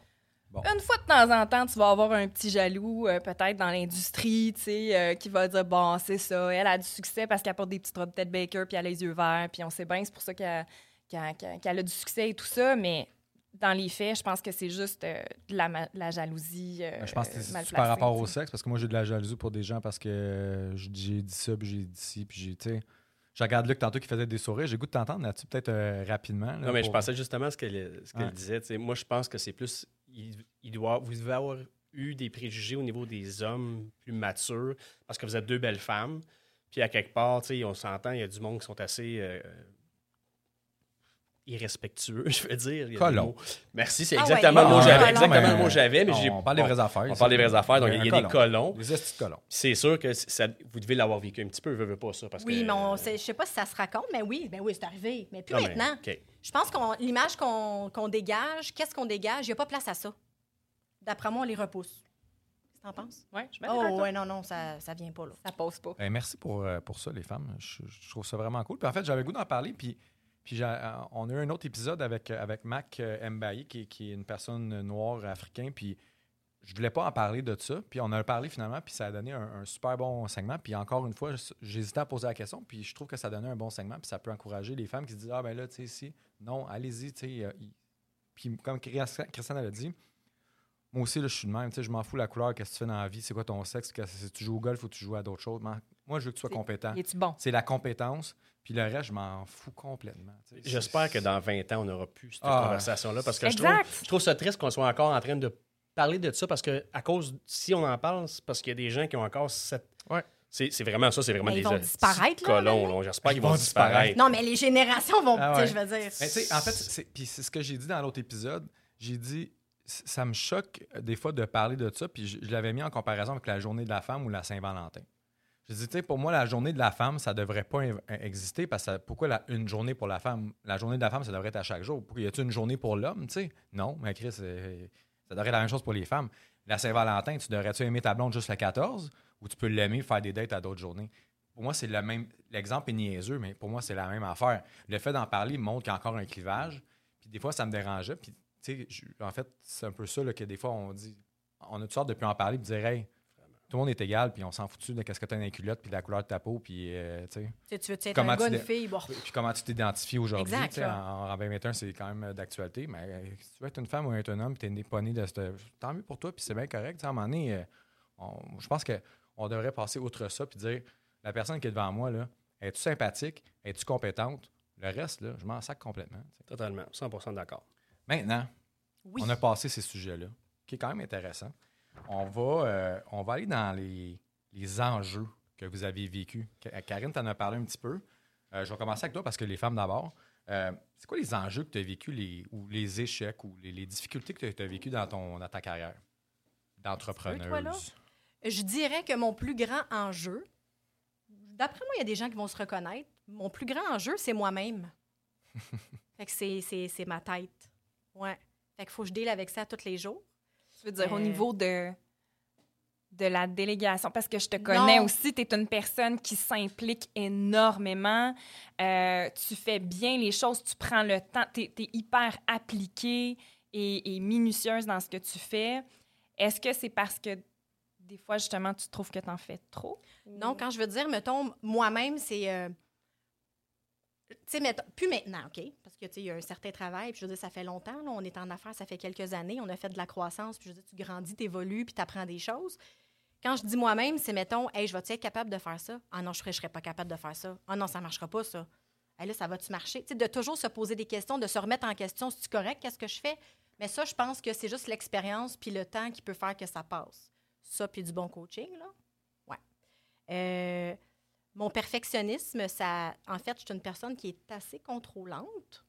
Une fois de temps en temps, tu vas avoir un petit jaloux, euh, peut-être dans l'industrie, tu sais, euh, qui va dire Bon, c'est ça, elle a du succès parce qu'elle porte des petites robes tête Baker, puis elle a les yeux verts, puis on sait bien, c'est pour ça qu'elle qu'elle- qu'elle- qu'elle a du succès et tout ça. Mais dans les faits, je pense que c'est juste euh, de, la, de la jalousie. euh, Ben, Je pense que c'est par rapport au sexe, parce que moi, j'ai de la jalousie pour des gens parce que euh, j'ai dit ça, puis j'ai dit ci, puis j'ai, tu sais. Je regarde Luc tantôt qui faisait des sourires. J'ai goût de t'entendre là-dessus, peut-être euh, rapidement. là, Non, mais je pensais justement à ce qu'elle Ouais. disait. Moi, je pense que c'est plus. Il, il doit, vous devez avoir eu des préjugés au niveau des hommes plus matures parce que vous êtes deux belles femmes. Puis à quelque part, tu sais, on s'entend, il y a du monde qui sont assez. Irrespectueux, je veux dire. Il y a des Colons. mots. Merci, c'est Ah exactement ouais, le mot que j'avais. Exactement mais- le mot que j'avais, mais j'ai- On parle des vraies affaires. On parle des vraies affaires, donc il y a, des colons. Des estis de colons. C'est sûr que ça- vous devez l'avoir vécu un petit peu, veux, veux pas ça. Parce Oui, que, mais on sait- je sais pas si ça se raconte, mais oui, ben oui, c'est arrivé. Mais plus Non, mais, maintenant. OK. Je pense qu'on l'image qu'on qu'on dégage, qu'est-ce qu'on dégage, il n'y a pas place à ça. D'après moi, on les repousse. Que t'en penses? Ouais, je Oh, ouais, non, non, ça, ça vient pas là. Ça pose pas. Ben, merci pour, euh, pour ça, les femmes. Je, je trouve ça vraiment cool. Puis en fait, j'avais le goût d'en parler. Puis, puis euh, on a eu un autre épisode avec, euh, avec Mac euh, Mbaye, qui, qui est une personne noire africaine. Puis je voulais pas en parler de ça. Puis on a parlé finalement. Puis ça a donné un, super bon segment. Puis encore une fois, j'hésitais à poser la question. Puis je trouve que ça a donné un bon segment. Puis ça peut encourager les femmes qui se disent Ah, ben là, tu sais, si, non, allez-y. tu sais, Puis comme Christian avait dit, moi aussi, là, je suis de même. Tu sais, je m'en fous la couleur, qu'est-ce que tu fais dans la vie, c'est quoi ton sexe, que- si tu joues au golf ou tu joues à d'autres choses. Moi, je veux que tu sois compétent. Es-tu bon? C'est la compétence. Puis le reste, je m'en fous complètement. J'espère que dans 20 ans, on n'aura plus cette Ah. conversation-là. Parce que je trouve, je trouve ça triste qu'on soit encore en train de parler de ça parce que, à cause, si on en parle, c'est parce qu'il y a des gens qui ont encore cette. Ouais. C'est c'est vraiment ça, c'est vraiment Mais des ils vont disparaître, là, colons. J'espère qu'ils Ils vont, vont disparaître. Non, mais les générations vont, Ah tu sais, ouais. je veux dire. Mais en fait, c'est, ce que j'ai dit dans l'autre épisode. J'ai dit, ça me choque euh, des fois de parler de ça, puis je, l'avais mis en comparaison avec la journée de la femme ou la Saint-Valentin. Je dis, tu sais, pour moi, la journée de la femme, ça devrait pas in- exister parce que pourquoi une journée pour la femme La journée de la femme, ça devrait être à chaque jour? Pourquoi y a-t-il une journée pour l'homme, tu sais? Non, mais Chris, euh, ça devrait être la même chose pour les femmes. La Saint-Valentin, tu devrais-tu aimer ta blonde juste le 14 ou tu peux l'aimer faire des dates à d'autres journées? Pour moi, c'est le même. L'exemple est niaiseux, mais pour moi, c'est la même affaire. Le fait d'en parler montre qu'il y a encore un clivage. Puis des fois, ça me dérangeait. Puis, sais, en fait, c'est un peu ça là, que des fois, on dit. On a toutes sortes de plus en parler, puis dire, hey, tout le monde est égal, puis on s'en fout de qu'est-ce que tu as dans les culottes, puis de la couleur de ta peau, puis, euh, tu sais. Tu sais, tu veux être un gars, une fille, bon. Puis comment tu t'identifies aujourd'hui. En, en 2021, c'est quand même euh, d'actualité. Mais euh, si tu veux être une femme ou être un homme, puis tu n'es pas né de cette. Tant mieux pour toi, puis c'est bien correct. Tu sais, À un moment donné, euh, on- je pense qu'on devrait passer outre ça, puis dire la personne qui est devant moi, là, es-tu sympathique, es-tu compétente? Le reste, là, je m'en sac complètement. tu sais. Totalement, 100 d'accord. Maintenant, Oui. on a passé ces sujets-là, qui est quand même intéressant. On va, euh, on va aller dans les, les enjeux que vous avez vécus. Ka- Karine, tu en as parlé un petit peu. Euh, je vais commencer avec toi parce que les femmes d'abord. Euh, c'est quoi les enjeux que tu as vécus, les, ou les échecs, ou les, les difficultés que tu as vécues dans, ton, dans ta carrière d'entrepreneuse? Je dirais que mon plus grand enjeu, d'après moi, il y a des gens qui vont se reconnaître. Mon plus grand enjeu, c'est moi-même. c'est ma tête. Ouais. Fait qu'il faut que je deal avec ça tous les jours. Tu veux dire, au Euh, niveau de, de la délégation, parce que je te connais Non. aussi, tu es une personne qui s'implique énormément. Euh, tu fais bien les choses, tu prends le temps, tu es, hyper appliquée et, et minutieuse dans ce que tu fais. Est-ce que c'est parce que des fois, justement, tu trouves que tu en fais trop? Non, quand je veux dire, mettons, moi-même, c'est. euh, tu sais, plus maintenant, OK? Parce que, tu sais, il y a un certain travail, puis je veux dire, ça fait longtemps, là, on est en affaires, ça fait quelques années, on a fait de la croissance, puis je veux dire, tu grandis, tu évolues, puis tu apprends des choses. Quand je dis moi-même, c'est, mettons, hey, je vais-tu être capable de faire ça? Ah non, je ne serais pas capable de faire ça. Ah non, ça ne marchera pas, ça. Hey, là, ça va-tu marcher? Tu sais, de toujours se poser des questions, de se remettre en question, c'est-tu correct? Qu'est-ce que je fais? Mais ça, je pense que c'est juste l'expérience puis le temps qui peut faire que ça passe. Ça, puis du bon coaching, là. Ouais. Euh, mon perfectionnisme, ça, en fait, je suis une personne qui est assez contrôlante.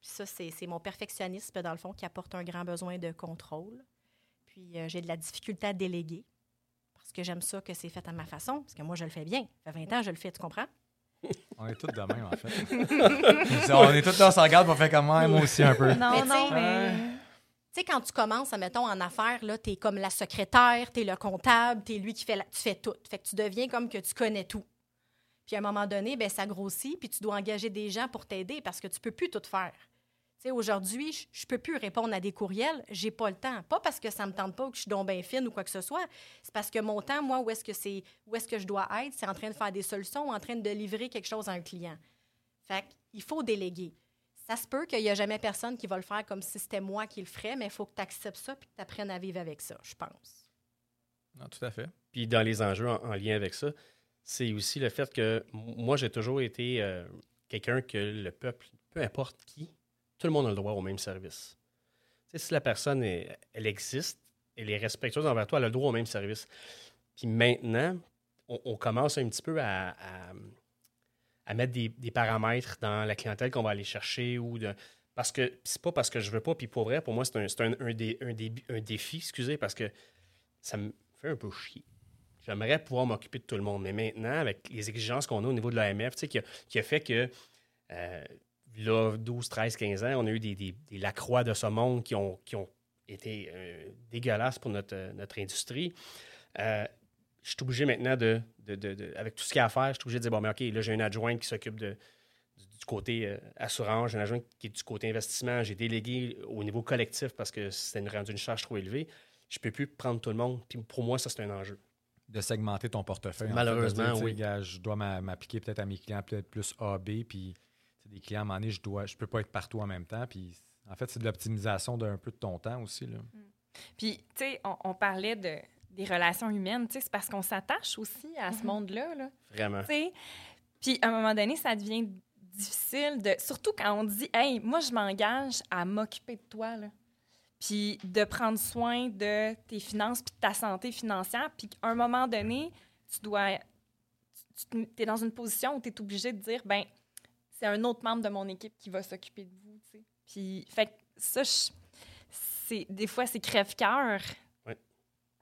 Puis ça, c'est mon perfectionnisme, dans le fond, qui apporte un grand besoin de contrôle. Puis euh, j'ai de la difficulté à déléguer parce que j'aime ça que c'est fait à ma façon, parce que moi, je le fais bien. Ça fait 20 ans que je le fais, tu comprends? On est tous de même, en fait. on est tous là, on s'en regarde pour faire comme moi, moi aussi un peu. Non, Mais non, mais... Tu sais, quand tu commences, mettons, en affaires, là, t'es comme la secrétaire, t'es le comptable, t'es lui qui fait la... tu fais tout. Fait que tu deviens comme que tu connais tout. Puis à un moment donné, ben ça grossit, puis tu dois engager des gens pour t'aider parce que tu peux plus tout faire. Tu aujourd'hui, je- je peux plus répondre à des courriels, j'ai pas le temps. Pas parce que ça me tente pas ou que je suis donc bien fine ou quoi que ce soit. C'est parce que mon temps, moi, où est-ce que c'est, où est-ce que je dois être, c'est en train de faire des solutions en train de livrer quelque chose à un client. Fait il faut déléguer. Ça se peut qu'il n'y a jamais personne qui va le faire comme si c'était moi qui le ferais, mais il faut que tu acceptes ça puis que tu apprennes à vivre avec ça, je pense. Non, tout à fait. Puis dans les enjeux en, en lien avec ça, c'est aussi le fait que moi, j'ai toujours été euh, quelqu'un que le peuple, peu importe qui, tout le monde a le droit au même service. Tu sais, si la personne, est- elle existe, elle est respectueuse envers toi, elle a le droit au même service. Puis maintenant, on, on commence un petit peu à, à- à mettre des, paramètres dans la clientèle qu'on va aller chercher ou. Parce que c'est pas parce que je veux pas, puis pour vrai, pour moi, c'est un, un, un dé- dé- un défi, excusez, parce que ça me fait un peu chier. J'aimerais pouvoir m'occuper de tout le monde. Mais maintenant, avec les exigences qu'on a au niveau de l'AMF, tu sais, qui, a, qui a fait que, là, 12, 13, 15 ans, on a eu des, des, des Lacroix de ce monde qui ont, qui ont été euh, dégueulasses pour notre, euh, notre industrie. Euh, je suis obligé maintenant de, de- de- de- avec tout ce qu'il y a à faire, je suis obligé de dire, bon, mais OK, là, j'ai une adjointe qui s'occupe de, du, du côté euh, assurance, j'ai une adjointe qui est du côté investissement, j'ai délégué au niveau collectif parce que c'était une, rendu une charge trop élevée. Je peux plus prendre tout le monde. Puis pour moi, ça, c'est un enjeu. De segmenter ton portefeuille. en fait, Malheureusement, tu sais, oui. gars, je dois m'a- m'appliquer peut-être à mes clients peut-être plus AB, puis des clients, à un moment donné, je dois, je peux pas être partout en même temps. Puis en fait, c'est de l'optimisation d'un peu de ton temps aussi. Là. Puis, tu sais, on, on parlait de, des relations humaines, c'est parce qu'on s'attache aussi à ce monde-là, là, Vraiment. Puis, à un moment donné, ça devient difficile, de, surtout quand on dit, hey, moi, je m'engage à m'occuper de toi, là. Puis, de prendre soin de tes finances, puis de ta santé financière, puis qu'à un moment donné, tu dois. Tu es dans une position où tu es obligé de dire, ben c'est un autre membre de mon équipe qui va s'occuper de vous. Puis, fait que ça, je- c'est des fois, c'est crève-cœur.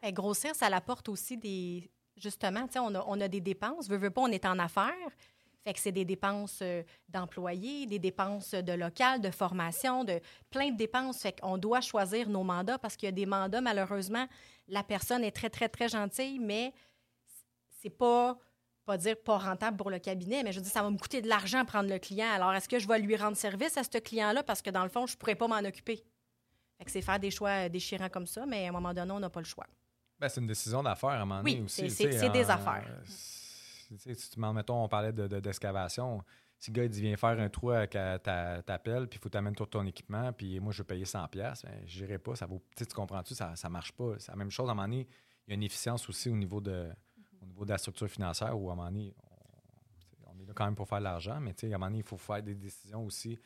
Que grossir, ça l'apporte aussi des. Justement, on a, on a des dépenses. Veux, veux pas, on est en affaires. Fait que c'est des dépenses euh, d'employés, des dépenses de local, de formation, de plein de dépenses. Fait qu'on doit choisir nos mandats parce qu'il y a des mandats, malheureusement, la personne est très, très, très gentille, mais c'est pas, pas dire pas rentable pour le cabinet, mais je veux dire, ça va me coûter de l'argent prendre le client. Alors, est-ce que je vais lui rendre service à ce client-là? Parce que dans le fond, je pourrais pas m'en occuper? Fait que c'est faire des choix déchirants comme ça, mais à un moment donné, on n'a pas le choix. Ben, c'est une décision d'affaires à un moment Oui, donné aussi. c'est- des euh, affaires. si tu m'en mettons, on parlait de- de- d'excavation. si le gars il dit viens faire un trou avec ta- t'appelles, puis il faut t'amener tout ton équipement, puis moi je veux payer 100$, pièces ben, je n'irai pas. Ça vaut, tu comprends-tu, ça ne marche pas. C'est la même chose à un moment donné. Il y a une efficience aussi au niveau de, au niveau de la structure financière où à un moment donné, on, on est là quand même pour faire de l'argent, mais tu sais, à un moment donné, il faut faire des décisions aussi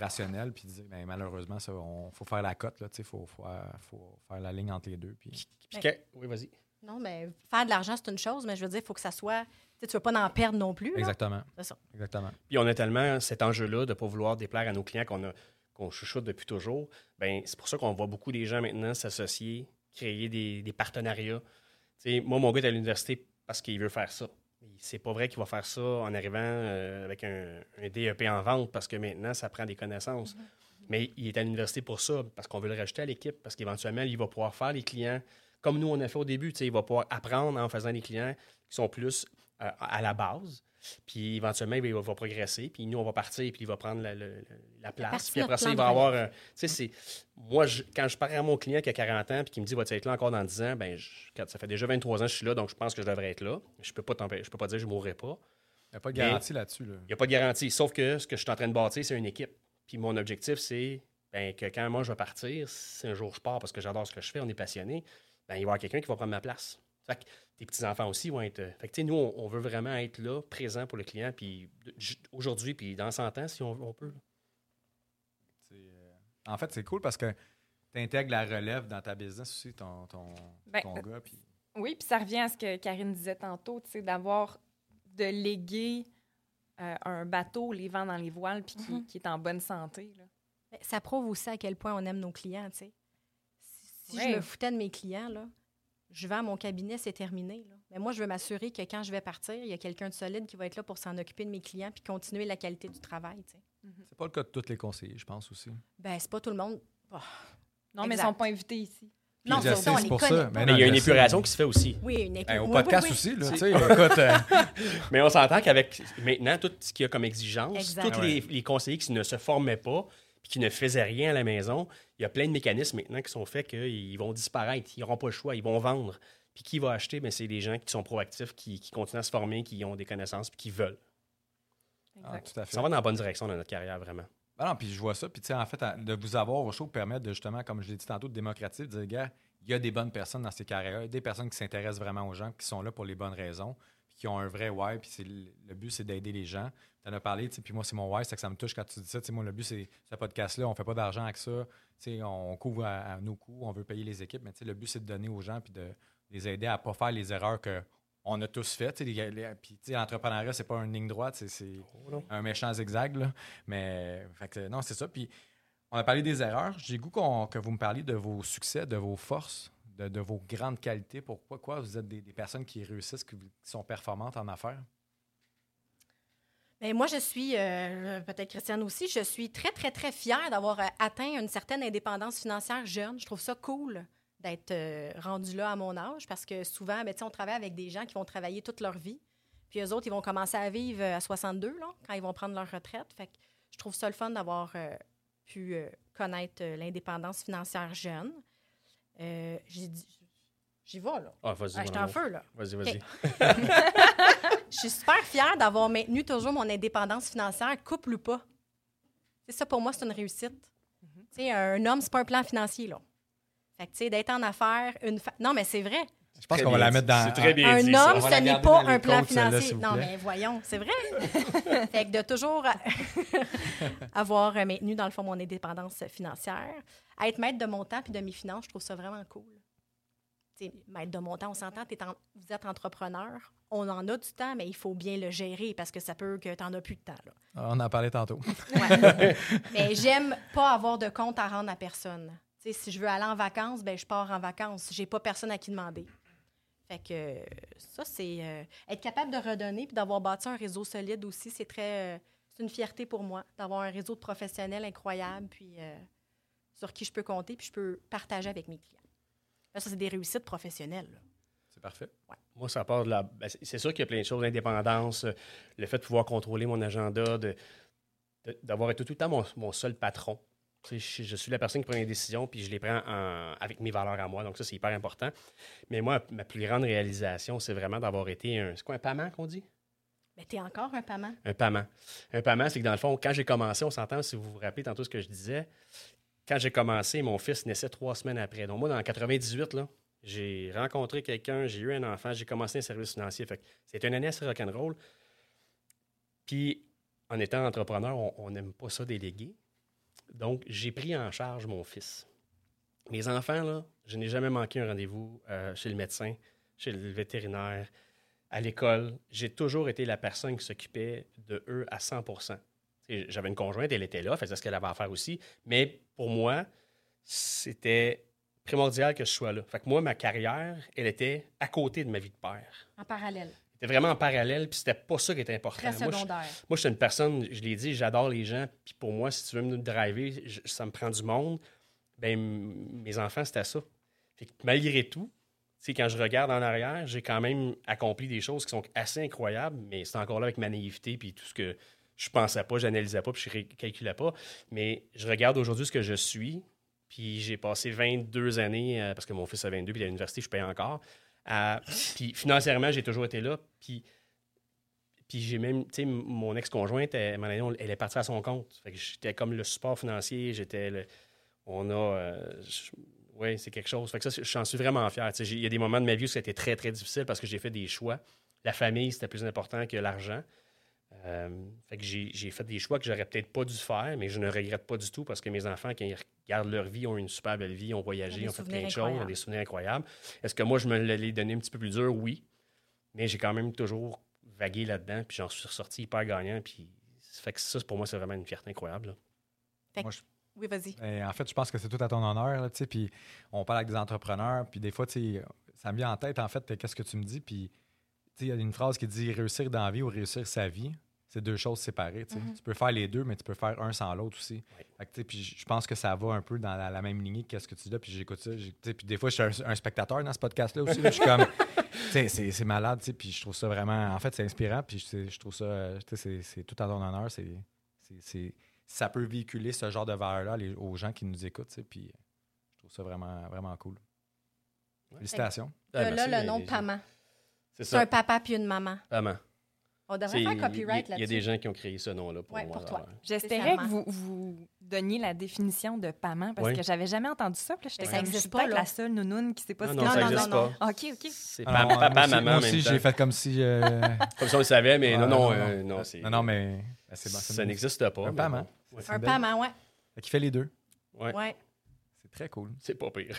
rationnelles, puis dire ben, malheureusement, il faut faire la cote, il faut, faut, faut faire la ligne entre les deux. Puis... Que- Oui, vas-y. Non, mais faire de l'argent, c'est une chose, mais je veux dire, il faut que ça soit. Tu sais, tu veux pas en perdre non plus. là. Exactement. C'est ça. Exactement. Puis on a tellement cet enjeu-là de ne pas vouloir déplaire à nos clients qu'on a qu'on chuchote depuis toujours. Ben c'est pour ça qu'on voit beaucoup des gens maintenant s'associer, créer des, des partenariats. Tu sais, moi, mon gars est à l'université parce qu'il veut faire ça. C'est pas vrai qu'il va faire ça en arrivant euh, avec un, un DEP en vente parce que maintenant, ça prend des connaissances. Mais il est à l'université pour ça, parce qu'on veut le rajouter à l'équipe, parce qu'éventuellement, il va pouvoir faire les clients comme nous, on a fait au début. Il va pouvoir apprendre en faisant des clients qui sont plus euh, à la base. Puis éventuellement, il va, va progresser. Puis nous, on va partir, puis il va prendre la, la- la place. Puis après ça, il va avoir. un- Tu sais, c'est. Moi, je- quand je parle à mon client qui a 40 ans, puis qui me dit, va-tu être là encore dans 10 ans, ben, je- quand ça fait déjà 23 ans que je suis là, donc je pense que je devrais être là. Je peux pas, je peux pas dire que je ne mourrai pas. Il n'y a pas de garantie là-dessus. Là. Il n'y a pas de garantie. Sauf que ce que je suis en train de bâtir, c'est une équipe. Puis mon objectif, c'est ben, que quand moi je vais partir, si un jour je pars parce que j'adore ce que je fais, on est passionné, ben, il va y avoir quelqu'un qui va prendre ma place. Fait que tes petits-enfants aussi vont être. Fait que, tu sais, nous, on, on veut vraiment être là, présent pour le client, puis aujourd'hui, puis dans 100 ans, si on, on peut. Euh, En fait, c'est cool parce que tu intègres la relève dans ta business aussi, ton, ton, Ben, ton gars. Puis... Oui, puis ça revient à ce que Karine disait tantôt, tu sais, d'avoir, de léguer euh, un bateau, les vents dans les voiles, puis qui, Mhm. qui est en bonne santé. Là. Mais Ça prouve aussi à quel point on aime nos clients, tu sais. Si, si Ouais. je me foutais de mes clients, là, je vends mon cabinet, c'est terminé. là. Mais moi, je veux m'assurer que quand je vais partir, il y a quelqu'un de solide qui va être là pour s'en occuper de mes clients puis continuer la qualité du travail, tu sais. C'est pas le cas de tous les conseillers, je pense aussi. Ben, c'est pas tout le monde. Bah, Non, mais ils sont pas invités ici. Non, c'est ça, on les pour connaît ça. pas. Mais il y a une épuration qui se fait aussi. Oui, une. Ben, au Oui, podcast oui, oui. aussi, là, tu sais, écoute, euh, Mais on s'entend qu'avec maintenant, tout ce qu'il y a comme exigence, tous les, les conseillers qui ne se formaient pas, puis qui ne faisaient rien à la maison, il y a plein de mécanismes maintenant qui sont faits qu'ils vont disparaître, ils n'auront pas le choix, ils vont vendre. Puis qui va acheter? Ben, c'est des gens qui sont proactifs, qui, qui continuent à se former, qui ont des connaissances, puis qui veulent. ah, tout à fait. Ça va dans la bonne direction dans notre carrière, vraiment. Ben non, puis je vois ça. Puis, tu sais, en fait, à- de vous avoir au show permet de justement, comme je l'ai dit tantôt, de démocratiser, de dire, gars, il y a des bonnes personnes dans ces carrières, des personnes qui s'intéressent vraiment aux gens, qui sont là pour les bonnes raisons, puis qui ont un vrai why. Puis, le but, c'est d'aider les gens. Tu en as parlé, puis moi, c'est mon why, c'est que ça me touche quand tu dis ça. Moi, le but, c'est ce podcast-là, on fait pas d'argent avec ça. On couvre à, à nos coûts, on veut payer les équipes, mais le but, c'est de donner aux gens, puis de les aider à pas faire les erreurs que on a tous faites. Puis, l'entrepreneuriat, c'est pas une ligne droite, c'est- c'est un méchant zigzag. Là. Mais fait que, non, c'est ça. Puis on a parlé des erreurs. J'ai goût qu'on- que vous me parliez de vos succès, de vos forces, de, de vos grandes qualités. Pourquoi quoi, vous êtes des, des personnes qui réussissent, qui, qui sont performantes en affaires? Ben, moi, je suis, euh, peut-être Christiane aussi, je suis très, très, très fière d'avoir euh, atteint une certaine indépendance financière jeune. Je trouve ça cool d'être euh, rendu là à mon âge parce que souvent, sais, on travaille avec des gens qui vont travailler toute leur vie. Puis eux autres, ils vont commencer à vivre euh, à 62, là, quand ils vont prendre leur retraite. Fait que je trouve ça le fun d'avoir euh, pu connaître l'indépendance financière jeune. J'ai dit- J'y vais, là. Ah, vas-y. Ah, je en feu, là. Vas-y, vas-y. Je suis super fière d'avoir maintenu toujours mon indépendance financière, couple ou pas. C'est ça, pour moi, c'est une réussite. Sais, un homme, c'est pas un plan financier, là. Fait que, tu sais, d'être en affaires, une fa- Non, mais c'est vrai. Je pense qu'on va la mettre dans. C'est très bien un dit, homme, ce n'est pas un plan comptes, financier. Non, mais voyons, c'est vrai. fait que de toujours avoir maintenu, dans le fond, mon indépendance financière, être maître de mon temps puis de mes finances, je trouve ça vraiment cool. Maître de mon temps, on s'entend, vous êtes entrepreneur, on en a du temps, mais il faut bien le gérer parce que ça peut que tu n'en as plus de temps. Là. Ah, On en parlait tantôt. Ouais. mais j'aime pas avoir de compte à rendre à personne. Si je veux aller en vacances, ben je pars en vacances. J'ai pas personne à qui demander. Fait que euh, ça, c'est euh, être capable de redonner puis d'avoir bâti un réseau solide aussi. C'est très, euh, c'est une fierté pour moi d'avoir un réseau de professionnels incroyable puis euh, sur qui je peux compter puis je peux partager avec mes clients. Là, ça, c'est des réussites professionnelles. là. C'est parfait. Moi, ça part de la. ben, c'est- sûr qu'il y a plein de choses, l'indépendance, euh, le fait de pouvoir contrôler mon agenda, de, de- d'avoir été tout le temps mon, mon seul patron. Tu sais, Je, je suis la personne qui prend les décisions, puis je les prends en- avec mes valeurs à moi. Donc, ça, c'est hyper important. Mais moi, ma plus grande réalisation, c'est vraiment d'avoir été un. C'est quoi un paiement qu'on dit? Mais t'es encore un paiement. Un paiement. Un paiement, c'est que dans le fond, quand j'ai commencé, on s'entend, si vous vous rappelez tantôt ce que je disais, quand j'ai commencé, mon fils naissait trois semaines après. Donc, moi, dans 98, là, j'ai rencontré quelqu'un, j'ai eu un enfant, j'ai commencé un service financier. Fait c'était une année assez rock'n'roll. Puis, en étant entrepreneur, on- n'aime pas ça déléguer. Donc, j'ai pris en charge mon fils. Mes enfants, je n'ai jamais manqué un rendez-vous euh, chez le médecin, chez le vétérinaire, à l'école. J'ai toujours été la personne qui s'occupait de eux à 100 Tu sais, J'avais une conjointe, elle était là, faisait ce qu'elle avait à faire aussi. Mais pour moi, c'était primordial que je sois là. Fait que moi, ma carrière, elle était à côté de ma vie de père. En parallèle. C'était vraiment en parallèle, puis c'était pas ça qui était important. Très Moi, je- secondaire. moi, je suis une personne, je l'ai dit, j'adore les gens. Puis pour moi, si tu veux me driver, je- ça me prend du monde. Ben, mes enfants, c'était ça. Fait que malgré tout, quand je regarde en arrière, j'ai quand même accompli des choses qui sont assez incroyables, mais c'est encore là avec ma naïveté puis tout ce que je pensais pas, j'analysais pas, puis je calculais pas. Mais je regarde aujourd'hui ce que je suis, puis j'ai passé 22 années, euh, parce que mon fils a 22, puis à l'université, je paye encore. puis financièrement, j'ai toujours été là. Puis, puis j'ai même, tu sais, mon ex-conjointe, elle, elle est partie à son compte. Fait que j'étais comme le support financier, j'étais le- On a. oui, c'est quelque chose. Fait que ça, j'en suis vraiment fier. Il y a des moments de ma vie où ça a été très, très difficile parce que j'ai fait des choix. La famille, c'était plus important que l'argent. Euh, fait que j'ai j'ai fait des choix que j'aurais peut-être pas dû faire, mais je ne regrette pas du tout parce que mes enfants, quand ils regardent leur vie, ont une super belle vie, ont voyagé, ont fait plein de choses, ont des souvenirs incroyables. Est-ce que moi, je me l'ai donné un petit peu plus dur? Oui. Mais j'ai quand même toujours vagué là-dedans, puis j'en suis ressorti hyper gagnant. Puis ça fait que ça, pour moi, c'est vraiment une fierté incroyable. là. Fait que- Moi, je- Oui, vas-y. Ben, en fait, je pense que c'est tout à ton honneur. là, tu sais, Puis on parle avec des entrepreneurs. Puis des fois, ça me vient en tête, en fait, qu'est-ce que tu me dis. Puis il y a une phrase qui dit réussir dans la vie ou réussir sa vie. C'est deux choses séparées. tu. Tu peux faire les deux, mais tu peux faire un sans l'autre aussi. Puis je pense que ça va un peu dans la, la même lignée qu'est-ce que tu dis là. Puis j'écoute ça. Puis des fois, je suis un, un spectateur dans ce podcast-là aussi. là. Je suis comme. c'est malade. tu sais, Puis je trouve ça vraiment. En fait, c'est inspirant. Puis je trouve ça. C'est tout à ton honneur. C'est. ça peut véhiculer ce genre de valeur-là aux gens qui nous écoutent. Puis je trouve ça vraiment, vraiment cool. Félicitations. Ah, là, merci, le nom Paman. C'est C'est un papa puis une maman. Vraiment. On C'est- devrait Il faire y, copyright il y a là-dessus. des gens qui ont créé ce nom-là pour Ouais, moi. pour toi. J'espérais que vous, vous donniez la définition de paiement parce Oui. que j'avais jamais entendu ça. Puis là, ça comme, je existe suis pas, là. la seule nounoune qui sait pas Non, ce non, que Non, ça non, n'existe non, pas. OK, OK. C'est Ah pa- non, papa, maman Moi aussi, j'ai fait comme si. euh, Comme si on le savait, mais ah, non, non, euh, non, c'est- non, non, mais ben, c'est bon. c'est ça n'existe pas. Un c'est Un Paman, ouais. Qu'il fait les deux. Ouais. C'est très cool. C'est pas pire.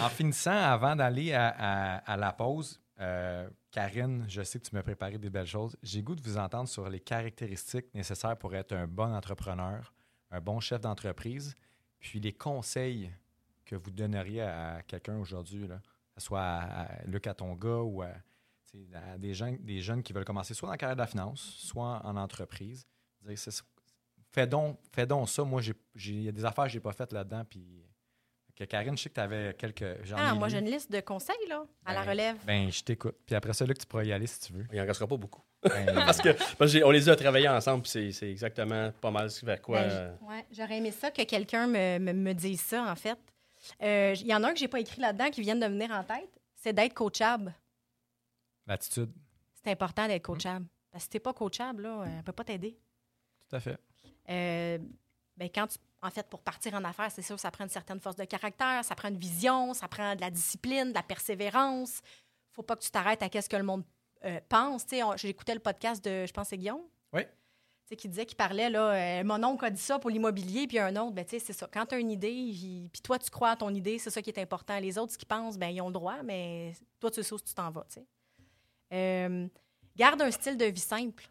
En finissant, avant d'aller à la pause, euh, Karine, je sais que tu m'as préparé des belles choses. J'ai goût de vous entendre sur les caractéristiques nécessaires pour être un bon entrepreneur, un bon chef d'entreprise, puis les conseils que vous donneriez à quelqu'un aujourd'hui, que ce soit à, à Luc, à ou à, des, jeunes qui veulent commencer soit dans la carrière de la finance, soit en entreprise. Fais donc, fais donc ça. Moi, il y a des affaires que je n'ai pas faites là-dedans. Puis, que Karine, je sais que tu avais quelques. Ah, moi, j'ai une liste de conseils, là, à la Ben, relève. Ben, je t'écoute. Puis après ça, là, que tu pourras y aller si tu veux. Il n'en restera pas beaucoup. Ben, Parce que parce on les a travaillés ensemble, puis c'est- c'est exactement pas mal ce vers quoi. Ben, euh, ouais, J'aurais aimé ça que quelqu'un me, me, me dise ça, en fait. Euh, Il y en a un que j'ai pas écrit là-dedans qui vient de me venir en tête. C'est d'être coachable. L'attitude, C'est important d'être coachable. Parce que si t'es pas coachable, là, euh, on peut pas t'aider. tout à fait. Euh, ben, quand tu, en fait, pour partir en affaires, c'est sûr, ça prend une certaine force de caractère, ça prend une vision, ça prend de la discipline, de la persévérance. Faut pas que tu t'arrêtes à qu'est-ce que le monde euh, pense. J'écoutais le podcast de, je pense, c'est Guillaume. Oui. Tu sais, qui disait qu'il parlait, là, euh, mon oncle a dit ça pour l'immobilier, puis un autre, ben, tu sais, c'est ça. Quand tu as une idée, puis toi, tu crois à ton idée, c'est ça qui est important. Les autres, ce qu'ils pensent, ben, ils ont le droit, mais toi, tu sais où tu t'en vas. Euh, garde un style de vie simple.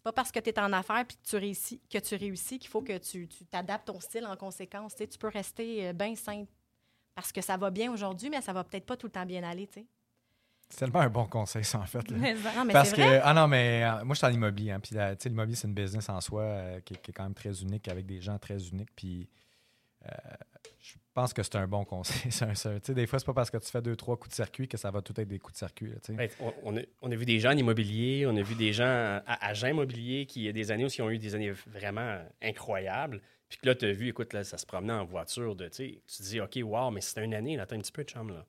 C'est pas parce que tu es en affaires puis que tu réussis, que tu réussis qu'il faut que tu t'adaptes ton style en conséquence. Tu peux rester bien simple parce que ça va bien aujourd'hui, mais ça va peut-être pas tout le temps bien aller. C'est tellement un bon conseil, ça, en fait. là. Mais Non, mais Parce que, vrai. ah non, mais euh, moi, je suis en immobilier. hein, puis l'immobilier, c'est une business en soi euh, qui, est- qui est quand même très unique, avec des gens très uniques. Puis euh, je pense que c'est un bon conseil. C'est un- c'est des fois, c'est pas parce que tu fais deux, trois coups de circuit que ça va tout être des coups de circuit. là, ben, on, on a, on a vu des gens en immobilier, on a vu des gens à, agents immobiliers qui, il y a des années aussi, ont eu des années vraiment incroyables. Puis que là, tu as vu, écoute, là, ça se promenait en voiture. De, tu te dis, OK, wow, mais c'était une année, là, t'as un petit peu de chambre. Là.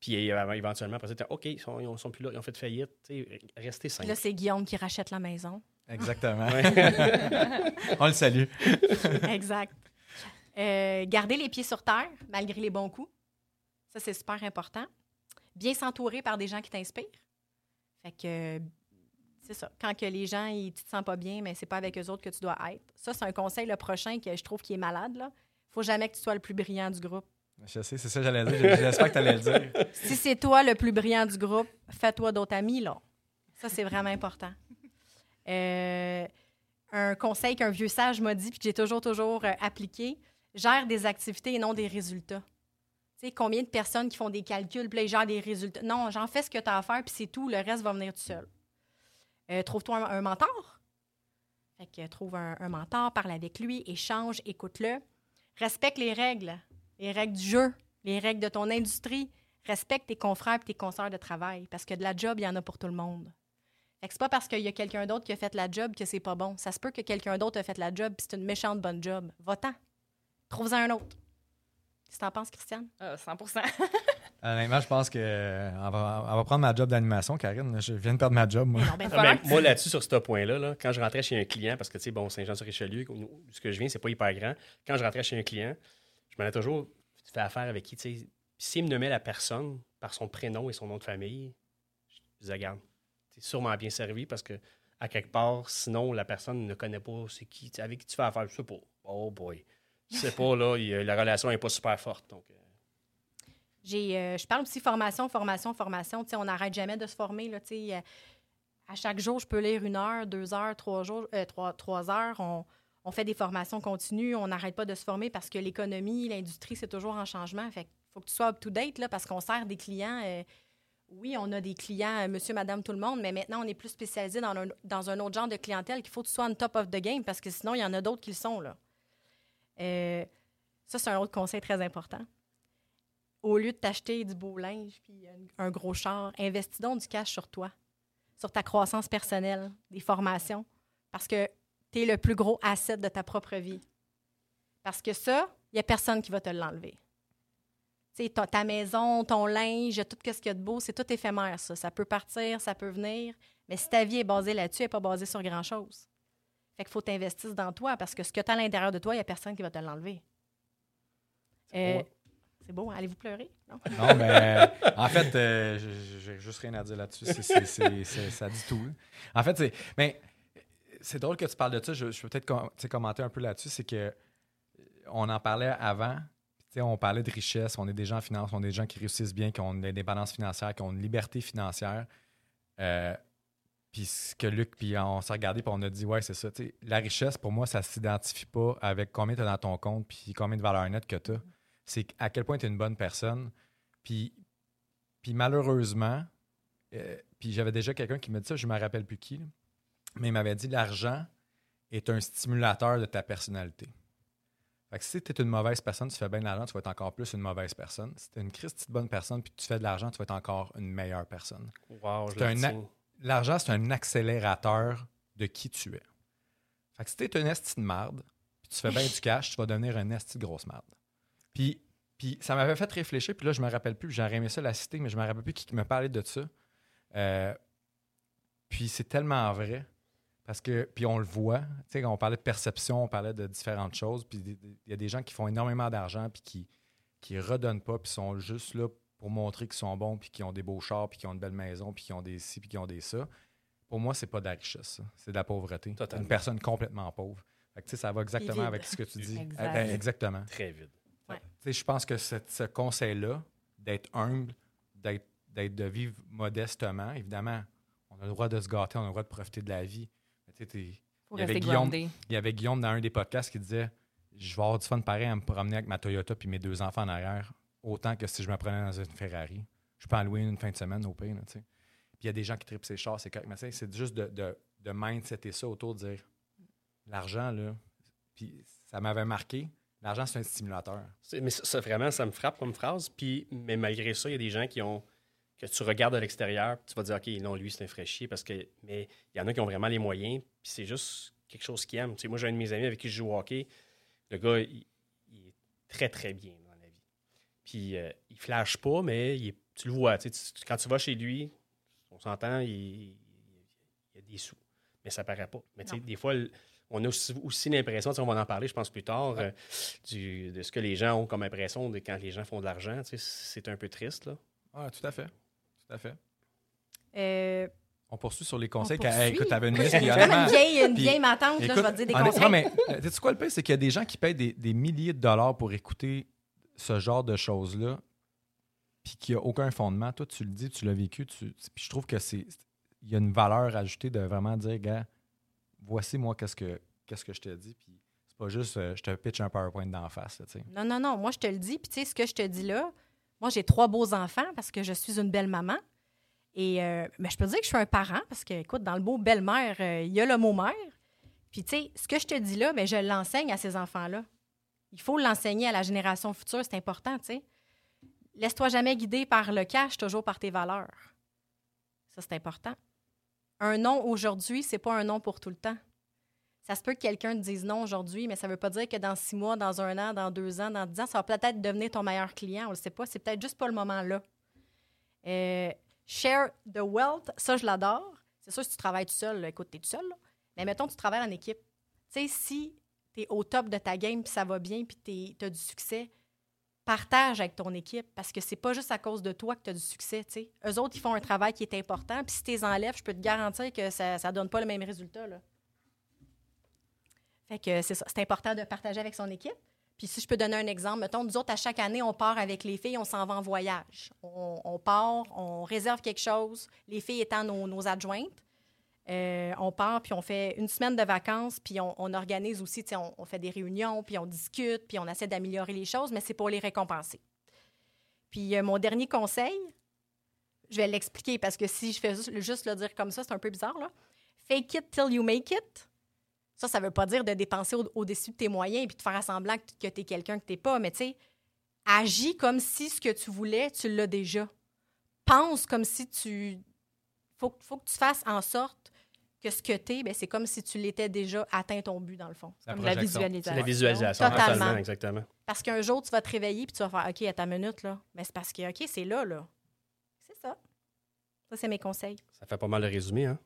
Puis euh, éventuellement, après OK, ils sont, ils sont plus là, ils ont fait faillite. Restez Puis simple. là, c'est Guillaume qui rachète la maison. Exactement. On le salue. exact. Euh, garder les pieds sur terre, malgré les bons coups. Ça, c'est super important. Bien s'entourer par des gens qui t'inspirent. Fait que, c'est ça. Quand que les gens, ils, tu te sens pas bien, mais c'est pas avec eux autres que tu dois être. Ça, c'est un conseil, le prochain, que je trouve qui est malade, là. Faut jamais que tu sois le plus brillant du groupe. Je sais, c'est ça que j'allais dire. J'espère que tu allais le dire. Si c'est toi le plus brillant du groupe, fais-toi d'autres amis, là. Ça, c'est vraiment important. Euh, un conseil qu'un vieux sage m'a dit, puis que j'ai toujours, toujours euh, appliqué, gère des activités et non des résultats. Tu sais, combien de personnes qui font des calculs, puis ils gèrent des résultats. Non, j'en fais ce que tu as à faire, puis c'est tout. Le reste va venir tout seul. Euh, Trouve-toi un, mentor. Fait que trouve un, un mentor, parle avec lui, échange, écoute-le. Respecte les règles, les règles du jeu, les règles de ton industrie. respecte tes confrères et tes consoeurs de travail parce que de la job, il y en a pour tout le monde. Fait que c'est pas parce qu'il y a quelqu'un d'autre qui a fait la job que c'est pas bon. Ça se peut que quelqu'un d'autre a fait la job puis c'est une méchante bonne job. Va-t'en. Trouve-en un autre. Qu'est-ce que t'en penses, Christiane? Ah, 100% Honnêtement, je pense que euh, on va, on va prendre ma job d'animation, Karine. Je viens de perdre ma job, moi. Non, ben, Ah, ben, moi, là-dessus, sur ce point-là, là, quand je rentrais chez un client, parce que, tu sais, bon, Saint-Jean-sur-Richelieu, ce que je viens, c'est pas hyper grand. Quand je rentrais chez un client, je m'en ai toujours fait affaire avec qui, tu sais. S'il me nommait la personne par son prénom et son nom de famille, je disais, regarde, tu es sûrement bien servi parce que, à quelque part, sinon, la personne ne connaît pas c'est qui, tu avec qui tu fais affaire. Je sais pas. Oh boy. Sais pas, là, la relation n'est pas super forte. Donc, euh, J'ai, euh, je parle aussi formation, formation, formation. On n'arrête jamais de se former. Là, euh, à chaque jour, je peux lire une heure, deux heures, trois, jours, euh, trois, trois heures. On, on fait des formations continues. On n'arrête pas de se former parce que l'économie, l'industrie, c'est toujours en changement. Fait faut que tu sois up-to-date là, parce qu'on sert des clients. oui, on a des clients, monsieur, madame, tout le monde, mais maintenant, on est plus spécialisé dans un, dans un autre genre de clientèle qu'il faut que tu sois on top of the game parce que sinon, il y en a d'autres qui le sont. Là. Euh, ça, c'est un autre conseil très important au lieu de t'acheter du beau linge puis un, gros char, investis donc du cash sur toi, sur ta croissance personnelle, des formations, parce que tu es le plus gros asset de ta propre vie. Parce que ça, il n'y a personne qui va te l'enlever. Ta, ta maison, ton linge, tout ce qu'il y a de beau, c'est tout éphémère, ça. Ça peut partir, ça peut venir, mais si ta vie est basée là-dessus, elle n'est pas basée sur grand-chose. Fait qu'il faut t'investir dans toi, parce que ce que tu as à l'intérieur de toi, il n'y a personne qui va te l'enlever. Euh, c'est beau, hein? allez-vous pleurer? Non? Non, mais en fait, euh, j'ai juste rien à dire là-dessus. Ça dit tout. là. En fait, c'est. Mais c'est drôle que tu parles de ça. Je, je peux peut-être com- commenter un peu là-dessus. C'est que euh, on en parlait avant. puis, tu sais, On parlait de richesse, on est des gens en finance, on est des gens qui réussissent bien, qui ont une indépendance financière, qui ont une liberté financière. Euh, puis ce que Luc, puis on s'est regardé, puis on a dit, ouais, c'est ça. tu sais, La richesse, pour moi, ça ne s'identifie pas avec combien tu as dans ton compte, puis combien de valeur nette que tu as. C'est à quel point tu es une bonne personne. Puis, puis malheureusement, euh, puis j'avais déjà quelqu'un qui me dit ça, je ne me rappelle plus qui, là, mais il m'avait dit l'argent est un stimulateur de ta personnalité. Fait que si tu es une mauvaise personne, tu fais bien de l'argent, tu vas être encore plus une mauvaise personne. Si tu es une Christie de bonne personne puis tu fais de l'argent, tu vas être encore une meilleure personne. wow, je un. L'argent, c'est un accélérateur de qui tu es. Fait que si tu es une esti de marde, puis tu fais bien du cash, tu vas devenir un esti de grosse marde. Puis, puis ça m'avait fait réfléchir, puis là, je me rappelle plus, j'aurais aimé ça la citer, mais je me rappelle plus qui me parlait de ça. Euh, puis c'est tellement vrai. Parce que, puis on le voit, tu sais, quand on parlait de perception, on parlait de différentes choses, puis il y a des gens qui font énormément d'argent, puis qui qui redonnent pas, puis sont juste là pour montrer qu'ils sont bons, puis qu'ils ont des beaux chars, puis qu'ils ont une belle maison, puis qu'ils ont des ci, puis qu'ils ont des ça. Pour moi, c'est pas de la richesse. C'est de la pauvreté. Totalement. Une personne complètement pauvre. Fait que, ça va exactement vide. avec ce que tu dis. Exact. Eh ben, exactement. Très sais, je pense que ce, ce conseil-là, d'être humble, d'être, d'être de vivre modestement, évidemment, on a le droit de se gâter, on a le droit de profiter de la vie. Mais Il y avait Guillaume- il y avait Guillaume dans un des podcasts qui disait Je vais avoir du fun pareil à me promener avec ma Toyota puis mes deux enfants en arrière, autant que si je me prenais dans une Ferrari. Je peux en louer une fin de semaine au sais. Puis il y a des gens qui tripent ces chars, c'est correct. Mais c'est juste de, de, de ça autour de dire l'argent, là. Puis ça m'avait marqué. L'argent, c'est un stimulateur. Mais ça, vraiment, ça me frappe comme phrase. Puis, mais malgré ça, il y a des gens qui ont que tu regardes à l'extérieur, tu vas dire, OK, non, lui, c'est un fraîchier, parce que. Mais il y en a qui ont vraiment les moyens, puis c'est juste quelque chose qu'ils aiment. Moi, j'ai un de mes amis avec qui je joue au hockey. Le gars, il, est très, très bien. Puis, euh, il flash pas, mais il est- tu le vois. tu sais, tu- quand tu vas chez lui, on s'entend, il, il y a des sous. Mais ça paraît pas. Mais tu sais, Non. des fois, on a aussi, aussi l'impression, tu sais, on va en parler, je pense, plus tard, euh, du- de ce que les gens ont comme impression de quand les gens font de l'argent. tu sais, C'est un peu triste, là. Ah, tout à fait. Tout à fait. Euh, On poursuit sur les on conseils. poursuit? Hey, écoute, t'avais une liste. puis une vieille, une puis- vieille là, je vais te dire des conseils. mais euh, sais-tu quoi le pire? C'est qu'il y a des gens qui payent des, des milliers de dollars pour écouter ce genre de choses-là, puis qu'il n'y a aucun fondement. Toi, tu le dis, tu l'as vécu, tu, puis je trouve que c'est il y a une valeur ajoutée de vraiment dire, gars, voici moi qu'est-ce que qu'est-ce que je te dis, puis c'est pas juste euh, je te pitch un PowerPoint d'en face. Non, non, non. Moi, je te le dis. Puis, tu sais, ce que je te dis là, moi, j'ai trois beaux enfants parce que je suis une belle maman. Et euh, mais je peux dire que je suis un parent parce que, écoute, dans le mot belle-mère, euh, il y a le mot mère. Puis, tu sais, ce que je te dis là, mais je l'enseigne à ces enfants-là. Il faut l'enseigner à la génération future, c'est important, tu sais. laisse-toi jamais guider par le cash, toujours par tes valeurs. Ça, c'est important. Un non aujourd'hui, c'est pas un non pour tout le temps. Ça se peut que quelqu'un te dise non aujourd'hui, mais ça ne veut pas dire que dans six mois, dans un an, dans deux ans, dans dix ans, ça va peut-être devenir ton meilleur client. On ne le sait pas. C'est peut-être juste pas le moment là. Euh, share the wealth, ça, je l'adore. C'est sûr, si tu travailles tout seul, là, écoute, tu es tout seul. là. Mais mettons, tu travailles en équipe. Tu sais, si tu es au top de ta game, puis ça va bien, puis tu as du succès, partage avec ton équipe parce que c'est pas juste à cause de toi que tu as du succès. tu sais. Eux autres, ils font un travail qui est important, puis si tu les enlèves, je peux te garantir que ça ne donne pas le même résultat. Là. Fait que c'est ça. C'est important de partager avec son équipe. Puis si je peux donner un exemple, mettons, nous autres, à chaque année, on part avec les filles, on s'en va en voyage. On, on part, on réserve quelque chose, les filles étant nos, nos adjointes. Euh, on part, puis on fait une semaine de vacances, puis on, organise aussi, on, fait des réunions, puis on discute, puis on essaie d'améliorer les choses, mais c'est pour les récompenser. Puis euh, mon dernier conseil, je vais l'expliquer parce que si je fais juste, le dire comme ça, c'est un peu bizarre, là. Fake it till you make it. Ça, ça veut pas dire de dépenser au- au-dessus de tes moyens puis de faire semblant que, tu es quelqu'un que tu n'es pas, mais tu sais, agis comme si ce que tu voulais, tu l'as déjà. Pense comme si tu. Faut, faut que tu fasses en sorte que ce que tu es, c'est comme si tu l'étais déjà atteint ton but, dans le fond. C'est La comme la visualisation. la visualisation, Totalement. totalement, exactement. Parce qu'un jour, tu vas te réveiller puis tu vas faire OK, à ta minute, là. Mais c'est parce que, OK, c'est là, là. C'est ça. Ça, c'est mes conseils. Ça fait pas mal de résumé, hein?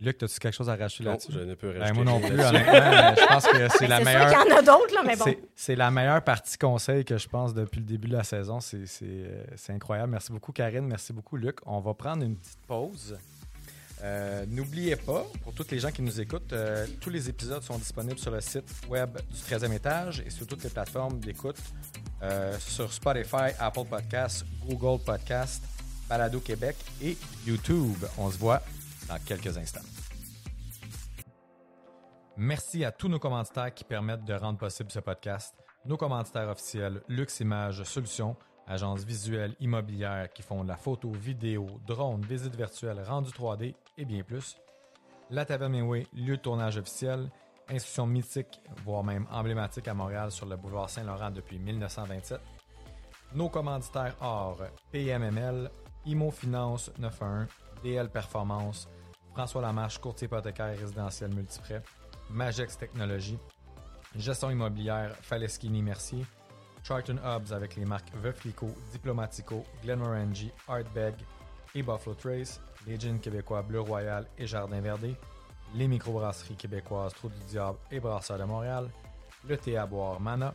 Luc, as-tu quelque chose à rajouter Non, là-dessus? je ne peux Ben, rajouter moi non rien plus, honnêtement. je pense que c'est la C'est sûr meilleure. qu'il y en a d'autres, là, mais bon. C'est- C'est la meilleure partie conseil que je pense depuis le début de la saison. C'est c'est, euh, c'est incroyable. Merci beaucoup, Karine. Merci beaucoup, Luc. On va prendre une petite pause. Euh, N'oubliez pas, pour toutes les gens qui nous écoutent, euh, tous les épisodes sont disponibles sur le site web du 13e étage et sur toutes les plateformes d'écoute, euh, sur Spotify, Apple Podcasts, Google Podcasts, Balado Québec et YouTube. On se voit dans quelques instants. Merci à tous nos commanditaires qui permettent de rendre possible ce podcast. Nos commanditaires officiels, Lux Images Solutions, agence visuelle immobilière qui font de la photo, vidéo, drone, visite virtuelle, rendu 3D et bien plus. La Taverne Mainway, lieu de tournage officiel, institution mythique, voire même emblématique à Montréal sur le boulevard Saint-Laurent depuis 1927. Nos commanditaires or PMML, Imo Finance 911, DL Performance, François Lamarche, courtier hypothécaire résidentiel multiprêt, Magex Technologies, Gestion immobilière Faleschini Mercier, Charlton Hubs avec les marques Veuflico, Diplomatico, Glenmorangie, Artbeg et Buffalo Trace, les jeans québécois Bleu Royal et Jardin Verdé, les microbrasseries québécoises Trou du Diable et Brasseur de Montréal, le thé à boire Mana,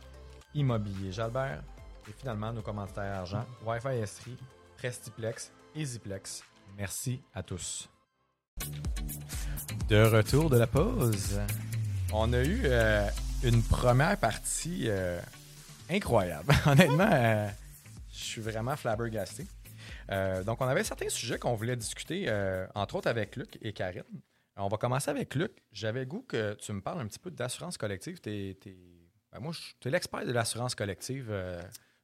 Immobilier Jalbert et finalement nos commanditaires argent Wi-Fi Estrie, Prestiplex et Ziplex. Merci à tous. De retour de la pause, on a eu euh, une première partie euh, incroyable. Honnêtement, euh, je suis vraiment flabbergasté. Euh, donc, on avait certains sujets qu'on voulait discuter, euh, entre autres avec Luc et Karine. On va commencer avec Luc. J'avais goût que tu me parles un petit peu d'assurance collective. Ben moi, tu es l'expert de l'assurance collective. Euh,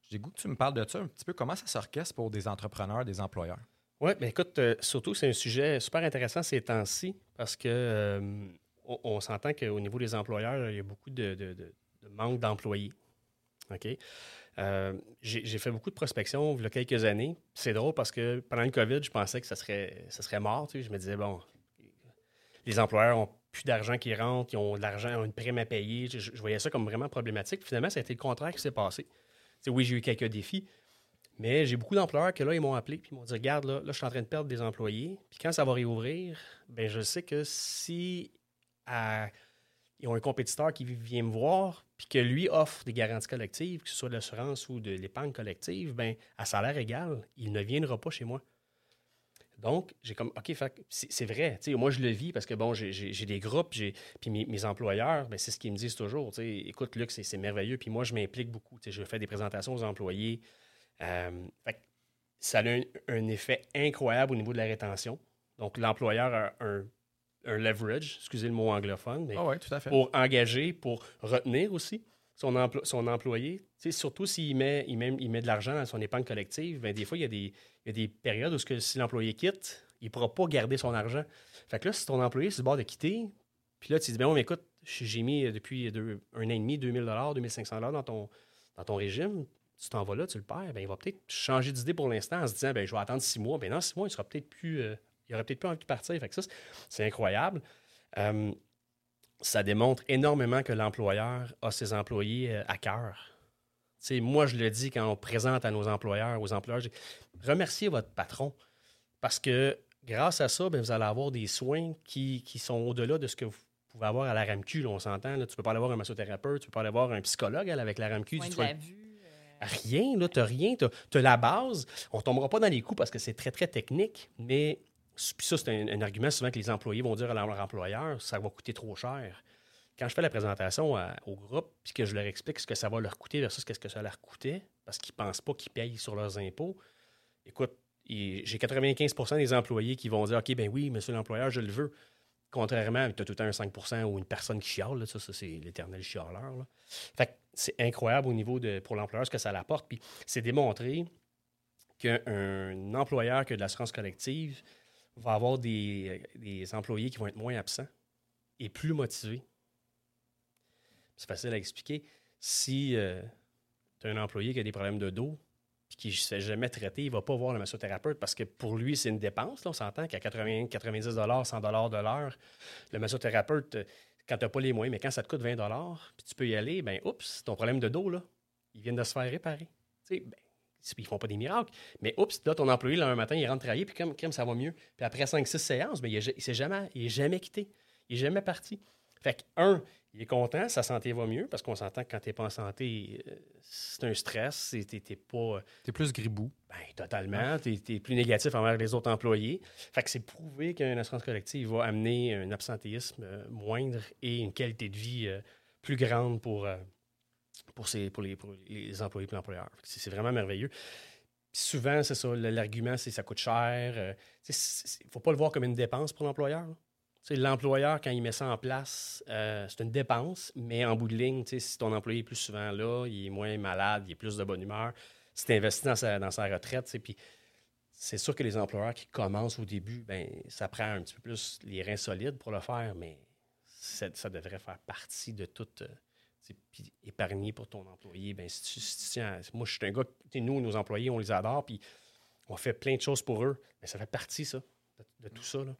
J'ai goût que tu me parles de ça un petit peu. Comment ça s'orchestre pour des entrepreneurs, des employeurs? Oui, mais écoute, euh, surtout, c'est un sujet super intéressant ces temps-ci parce que euh, on, s'entend qu'au niveau des employeurs, il y a beaucoup de- de manque d'employés. OK? Euh, J'ai fait beaucoup de prospection il y a quelques années. C'est drôle parce que pendant le COVID, je pensais que ça serait, ça serait mort. Je me disais, bon, les employeurs ont plus d'argent qui rentre, ils ont de l'argent, une prime à payer. Je, voyais ça comme vraiment problématique. Finalement, ça a été le contraire qui s'est passé. Oui, j'ai eu quelques défis, mais j'ai beaucoup d'employeurs que là, ils m'ont appelé puis m'ont dit Regarde, là, là, je suis en train de perdre des employés. Puis quand ça va réouvrir, ben je sais que si à- ils ont un compétiteur qui vient me voir puis que lui offre des garanties collectives, que ce soit de l'assurance ou de l'épargne collective, ben à salaire égal, il ne viendra pas chez moi. Donc, j'ai comme, OK, c'est vrai. Moi, je le vis parce que, bon, j'ai- des groupes, puis mes, employeurs, ben, c'est ce qu'ils me disent toujours. Écoute, Luc, c'est merveilleux. Puis moi, je m'implique beaucoup. Je fais des présentations aux employés. Euh, ça a un, un effet incroyable au niveau de la rétention. Donc, l'employeur a un, un leverage, excusez le mot anglophone, mais Ah oui, tout à fait. pour engager, pour retenir aussi son, son employé. Surtout s'il met, il met, il met de l'argent dans son épargne collective, ben, des fois, il y a des, il y a des périodes où que si l'employé quitte, il ne pourra pas garder son argent. Fait que là, si ton employé est sur le bord de quitter, puis là, tu dis, ben, mais écoute, j'ai mis euh, depuis deux- un an et demi 2000 2500 dans ton, dans ton régime, tu t'en vas là, tu le perds, ben, il va peut-être changer d'idée pour l'instant en se disant ben, je vais attendre six mois. Ben, dans six mois, il sera peut-être plus. euh, il aurait peut-être plus envie de partir. Fait que ça, c'est- incroyable. Euh, ça démontre énormément que l'employeur a ses employés euh, à cœur. Tu sais, moi, je le dis quand on présente à nos employeurs, aux employeurs, je dis, remerciez votre patron parce que grâce à ça, ben, vous allez avoir des soins qui, qui sont au-delà de ce que vous pouvez avoir à la RAMQ. là, on s'entend. Tu ne peux pas aller voir un massothérapeute, tu ne peux pas aller voir un psychologue avec la RAMQ. Tu la vue. euh, Rien, là, tu n'as rien. Tu as, la base. On ne tombera pas dans les coups parce que c'est très, très technique, mais puis ça, c'est un, argument souvent que les employés vont dire à leur employeur ça va coûter trop cher. Quand je fais la présentation au groupe puis que je leur explique ce que ça va leur coûter versus ce que ça leur coûtait, parce qu'ils ne pensent pas qu'ils payent sur leurs impôts, écoute, j'ai 95% des employés qui vont dire OK, ben oui, monsieur l'employeur, je le veux. Contrairement, tu as tout le temps un 5% ou une personne qui chiale, là, ça, ça, c'est l'éternel chialeur. là. Fait c'est incroyable au niveau de pour l'employeur ce que ça l'apporte. Puis c'est démontré qu'un employeur qui a de l'assurance collective va avoir des, des employés qui vont être moins absents et plus motivés. C'est facile à expliquer. Si tu as un employé qui a des problèmes de dos puis qui ne se fait jamais traiter, il ne va pas voir le massothérapeute parce que pour lui, c'est une dépense. Là, on s'entend qu'à 80, 90 100 de l'heure, le massothérapeute, euh, quand tu n'as pas les moyens, mais quand ça te coûte 20 puis tu peux y aller, ben oups, ton problème de dos, là, il vient de se faire réparer. Ben, ils ne font pas des miracles. Mais oups, là, ton employé, là, un matin, il rentre travailler, puis comme, comme ça va mieux. Puis après 5-6 séances, ben, il n'est s'est jamais, il est jamais quitté. Il n'est jamais parti. Fait que, un, il est content, sa santé va mieux, parce qu'on s'entend que quand tu n'es pas en santé, euh, c'est un stress, tu n'es pas. T'es plus gribou. Ben, totalement. Tu es, plus négatif envers les autres employés. Fait que c'est prouvé qu'une assurance collective va amener un absentéisme euh, moindre et une qualité de vie euh, plus grande pour, euh, pour, ces, pour, les, les employés et l'employeur. C'est vraiment merveilleux. Puis souvent, c'est ça, l'argument, c'est ça coûte cher. Il ne faut pas le voir comme une dépense pour l'employeur. L'employeur, quand il met ça en place, euh, c'est une dépense, mais en bout de ligne, si ton employé est plus souvent là, il est moins malade, il est plus de bonne humeur, si tu investis dans sa, dans sa retraite, puis c'est sûr que les employeurs qui commencent au début, ben, ça prend un petit peu plus les reins solides pour le faire, mais ça, devrait faire partie de tout. Puis épargner pour ton employé, ben, si tu, si tu tiens à- moi, je suis un gars, nous, nos employés, on les adore, puis on fait plein de choses pour eux, mais ça fait partie, ça, de, de tout ça. Là.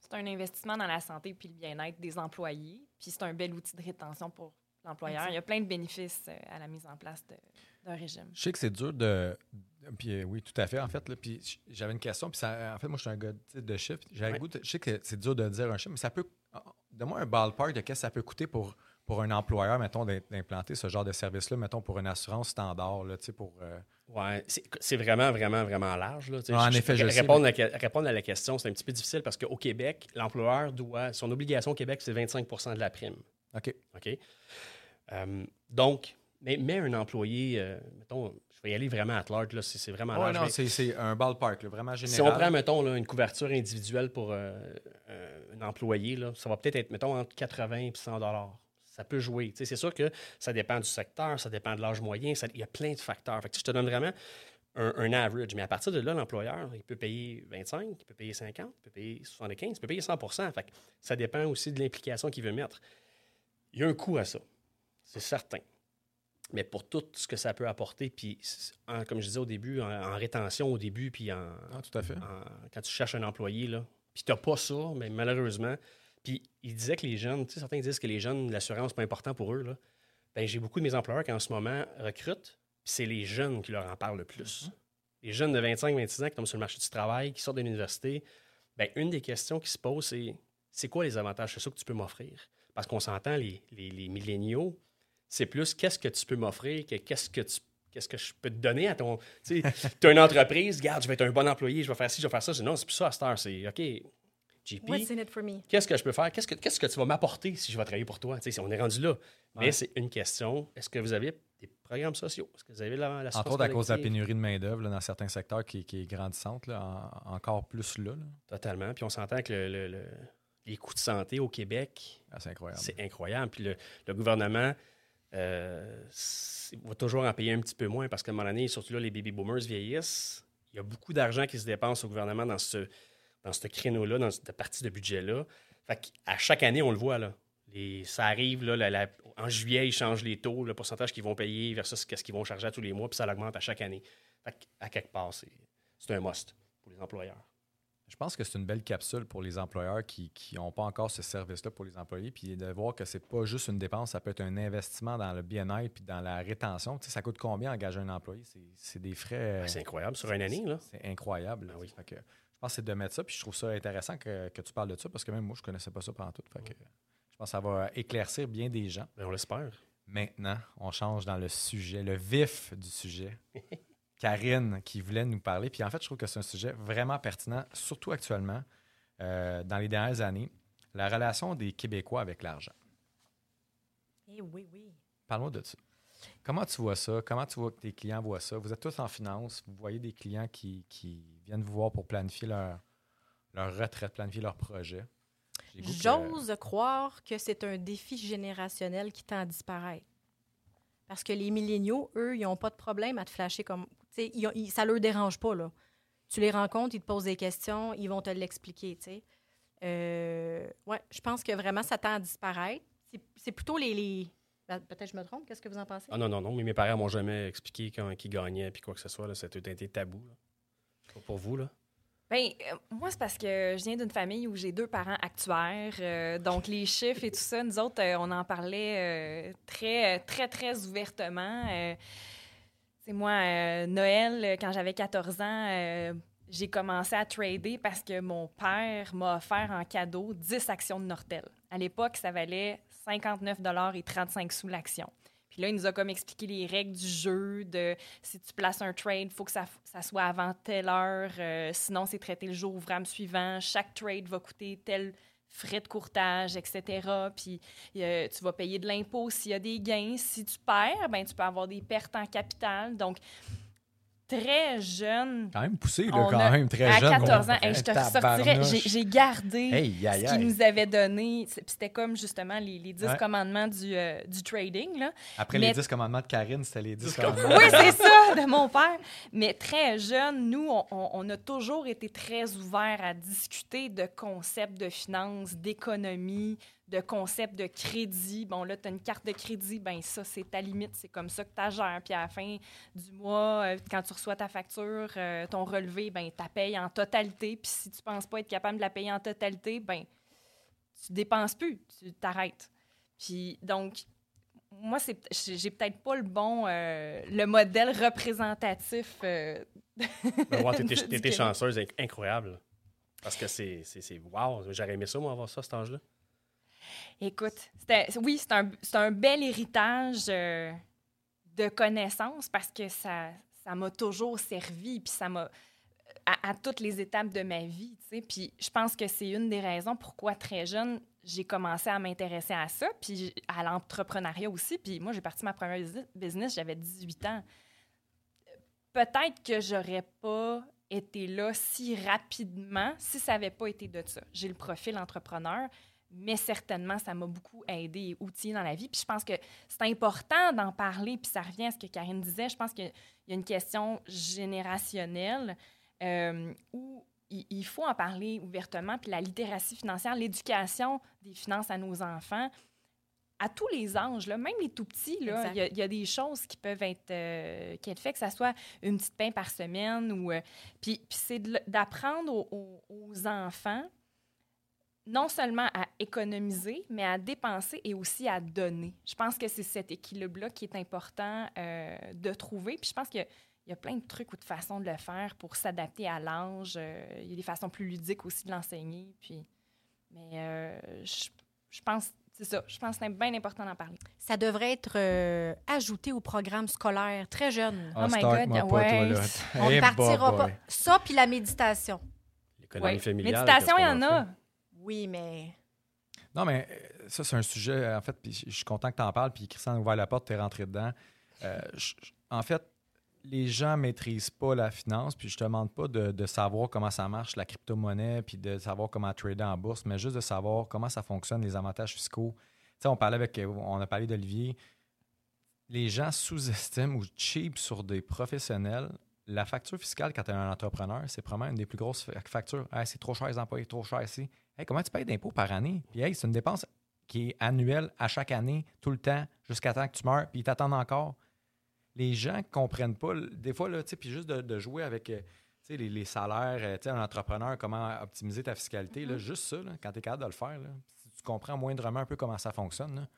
C'est un investissement dans la santé puis le bien-être des employés. Puis c'est un bel outil de rétention pour l'employeur. Il y a plein de bénéfices euh, à la mise en place d'un régime. Je sais que c'est dur de. Puis euh, oui, tout à fait, en fait. Là, puis j- j'avais une question. Puis ça, en fait, moi, je suis un gars de chiffres. J'avais Ouais. goût de- Je sais que c'est dur de dire un chiffre, mais ça peut. Donne-moi un ballpark de qu'est-ce que ça peut coûter pour, pour un employeur, mettons, d'im- d'implanter ce genre de service-là, mettons, pour une assurance standard, là, tu sais, pour. euh, Ouais, c'est vraiment, vraiment, vraiment large. Là. Ah, en effet, je ré- sais, répondre, à, la- répondre à la question, c'est un petit peu difficile parce qu'au Québec, l'employeur doit. Son obligation au Québec, c'est 25% de la prime. OK. OK? Euh, donc, mais, mais un employé, euh, mettons, je vais y aller vraiment à large, là, c'est c'est vraiment Ouais, large. non, c'est c'est un ballpark, là, vraiment général. si on prend, mettons, là, une couverture individuelle pour euh, un employé, là, ça va peut-être être, mettons, entre 80 et 100 Ça peut jouer. C'est sûr que ça dépend du secteur, ça dépend de l'âge moyen, il y a plein de facteurs. Fait que, je te donne vraiment un, un average. Mais à partir de là, l'employeur, il peut payer 25, il peut payer 50, il peut payer 75, il peut payer 100 Fait que ça dépend aussi de l'implication qu'il veut mettre. Il y a un coût à ça, c'est certain. Mais pour tout ce que ça peut apporter, puis en- comme je disais au début, en, en rétention au début, puis en, Ah, tout à fait. en- quand tu cherches un employé, là, puis tu n'as pas ça, mais malheureusement. Puis il disait que les jeunes, tu sais, certains disent que les jeunes, l'assurance, c'est pas important pour eux. Là. Ben, j'ai beaucoup de mes employeurs qui en ce moment recrutent, puis c'est les jeunes qui leur en parlent le plus. Les jeunes de 25-26 ans qui tombent sur le marché du travail, qui sortent de l'université, ben, une des questions qui se pose, c'est c'est quoi les avantages sociaux que tu peux m'offrir? Parce qu'on s'entend, les, les, les milléniaux, c'est plus qu'est-ce que tu peux m'offrir que qu'est-ce que tu qu'est-ce que je peux te donner à ton. Tu as une entreprise, regarde, je vais être un bon employé, je vais faire ci, je vais faire ça. C'est- Non, c'est plus ça à cette heure. C'est OK, JP, What's in it for me? qu'est-ce que je peux faire? Qu'est-ce que, qu'est-ce que tu vas m'apporter si je vais travailler pour toi? On est rendu là. Mais Ouais. c'est une question. Est-ce que vous avez des programmes sociaux? Est-ce que vous avez la, la Entre autres, à cause de la pénurie de main-d'œuvre dans certains secteurs qui, qui est grandissante, là, en- encore plus là. là. Totalement. Puis on s'entend que le- le- le- les coûts de santé au Québec, Ah, c'est incroyable. c'est incroyable. Puis le, le gouvernement euh, va toujours en payer un petit peu moins parce qu'à un moment donné, surtout là, les baby boomers vieillissent. Il y a beaucoup d'argent qui se dépense au gouvernement dans ce, dans ce créneau-là, dans cette partie de budget-là. Fait qu'à chaque année, on le voit, là. Les, ça arrive, là, la- la- en juillet, ils changent les taux, le pourcentage qu'ils vont payer versus ce qu'ils vont charger à tous les mois, puis ça augmente à chaque année. Fait à quelque part, c'est c'est un must pour les employeurs. Je pense que c'est une belle capsule pour les employeurs qui n'ont pas encore ce service-là pour les employés, puis de voir que c'est pas juste une dépense, ça peut être un investissement dans le bien-être puis dans la rétention. Tu sais, ça coûte combien engager un employé? C'est- des frais. Ben, c'est incroyable sur une année. Là. C'est incroyable. Ah oui. Fait que pense que c'est de mettre ça, puis je trouve ça intéressant que, que tu parles de ça, parce que même moi, je connaissais pas ça pendant tout. Fait que je pense que ça va éclaircir bien des gens. Ben, on l'espère. Maintenant, on change dans le sujet, le vif du sujet. Karine qui voulait nous parler. Puis en fait, je trouve que c'est un sujet vraiment pertinent, surtout actuellement, euh, dans les dernières années, la relation des Québécois avec l'argent. Eh oui, oui. Parle-moi de ça. Comment tu vois ça? Comment tu vois que tes clients voient ça? Vous êtes tous en finance, vous voyez des clients qui, viennent vous voir pour planifier leur, retraite, planifier leur projet. J'ose croire que c'est un défi générationnel qui tend à disparaître. Parce que les milléniaux, eux, ils n'ont pas de problème à te flasher comme. ça ne leur dérange pas, là. Tu les rencontres, ils te posent des questions, ils vont te l'expliquer, tu sais. Euh, ouais, je pense que vraiment, ça tend à disparaître. C'est- plutôt les- ben, Peut-être je me trompe, qu'est-ce que vous en pensez? Ah non, non, non, mais mes parents m'ont jamais expliqué quand, qui gagnait puis quoi que ce soit. là. C'était tout été tabou. là. Pas pour vous, là. Ben, euh, moi, c'est parce que je viens d'une famille où j'ai deux parents actuaires. euh, donc, les chiffres et tout ça, nous autres, euh, on en parlait euh, très, très, très ouvertement. Euh, c'est moi, euh, Noël, quand j'avais 14 ans, euh, j'ai commencé à trader parce que mon père m'a offert en cadeau 10 actions de Nortel. À l'époque, ça valait 59 et 35 sous l'action. Puis là, il nous a comme expliqué les règles du jeu, de si tu places un trade, il faut que ça, soit avant telle heure, euh, sinon c'est traité le jour ouvrable suivant. Chaque trade va coûter tel frais de courtage, etc. Puis euh, tu vas payer de l'impôt s'il y a des gains. Si tu perds, ben, tu peux avoir des pertes en capital. Donc, très jeune, Quand même poussé, là, On quand a- même, très à jeune. 14 ans, hey, je te ressortirais, j'ai gardé Hey, ce aïe. qu'ils nous avaient donné. C'était comme justement les, les 10 Ouais. commandements du, euh, du trading. Là. Après Mais- les 10 commandements de Karine, c'était les 10 10 commandements. Oui, c'est ça, de mon père. Mais très jeune, nous, on, on- on a toujours été très ouverts à discuter de concepts de finances, d'économie, de concepts de crédit. Bon, là, tu as une carte de crédit, ben ça, c'est ta limite, c'est comme ça que tu gères. Puis à la fin du mois, euh, quand tu reçois ta facture, euh, ton relevé, ben tu payes en totalité. Puis si tu penses pas être capable de la payer en totalité, ben tu dépenses plus, tu t'arrêtes. Puis donc, moi, c'est, j'ai peut-être pas le bon, euh, le modèle représentatif. Ben, ouais, t'étais, t'étais chanceuse, inc- incroyable. Parce que c'est, c'est, c'est wow. J'aurais aimé ça, moi, avoir ça à cet âge-là. Écoute, oui, c'est un, un bel héritage euh, de connaissances parce que ça, ça m'a toujours servi, puis ça m'a à, toutes les étapes de ma vie, tu sais. Puis je pense que c'est une des raisons pourquoi très jeune j'ai commencé à m'intéresser à ça, puis à l'entrepreneuriat aussi. Puis moi, j'ai parti ma première busi- business, j'avais 18 ans. Peut-être que j'aurais pas été là si rapidement si ça n'avait pas été de ça. J'ai le profil entrepreneur, mais certainement, ça m'a beaucoup aidé et outillé dans la vie. Puis je pense que c'est important d'en parler, puis ça revient à ce que Karine disait. Je pense qu'il y a une question générationnelle euh, où il, faut en parler ouvertement. Puis la littératie financière, l'éducation des finances à nos enfants, à tous les âges, là, même les tout petits, il y, a- il y a des choses qui peuvent être, euh, qui faites, que ça soit une petite pain par semaine ou... euh, puis puis c'est d'apprendre aux, aux- aux enfants non seulement à économiser, mais à dépenser et aussi à donner. Je pense que c'est cet équilibre-là qui est important euh, de trouver. Puis je pense qu'il y y a plein de trucs ou de façons de le faire pour s'adapter à l'âge. Euh, il y a des façons plus ludiques aussi de l'enseigner. Puis, mais euh, je, je pense, c'est ça, je pense que c'est bien important d'en parler. Ça devrait être euh, ajouté au programme scolaire très jeune. Ah, Oh my God, ouais. toi. On ne partira boy, pas. Ça, puis la méditation. L'économie Ouais. familiale. Méditation, il y en a. fait? Oui, mais Non, mais euh, ça, c'est un sujet, euh, en fait, je suis content que tu en parles, puis Christian a ouvert la porte, tu es rentré dedans. Euh, en fait, les gens ne maîtrisent pas la finance, puis je te demande pas de, savoir comment ça marche, la crypto-monnaie, puis de savoir comment trader en bourse, mais juste de savoir comment ça fonctionne, les avantages fiscaux. Tu sais, on parlait avec, on a parlé d'Olivier. Les gens sous-estiment ou cheap sur des professionnels. La facture fiscale, quand tu es un entrepreneur, c'est probablement une des plus grosses fa- factures. C'est trop cher les employés, trop cher ici. Hey, comment tu payes d'impôts par année? Puis hey, c'est une dépense qui est annuel à chaque année, tout le temps, jusqu'à temps que tu meurs, puis ils t'attendent encore. Les gens ne comprennent pas, des fois, là, puis juste de, de jouer avec euh, les, les salaires, euh, un entrepreneur, comment optimiser ta fiscalité, là, juste ça, là, quand tu es capable de le faire, là, si tu comprends moindrement un peu comment ça fonctionne, là,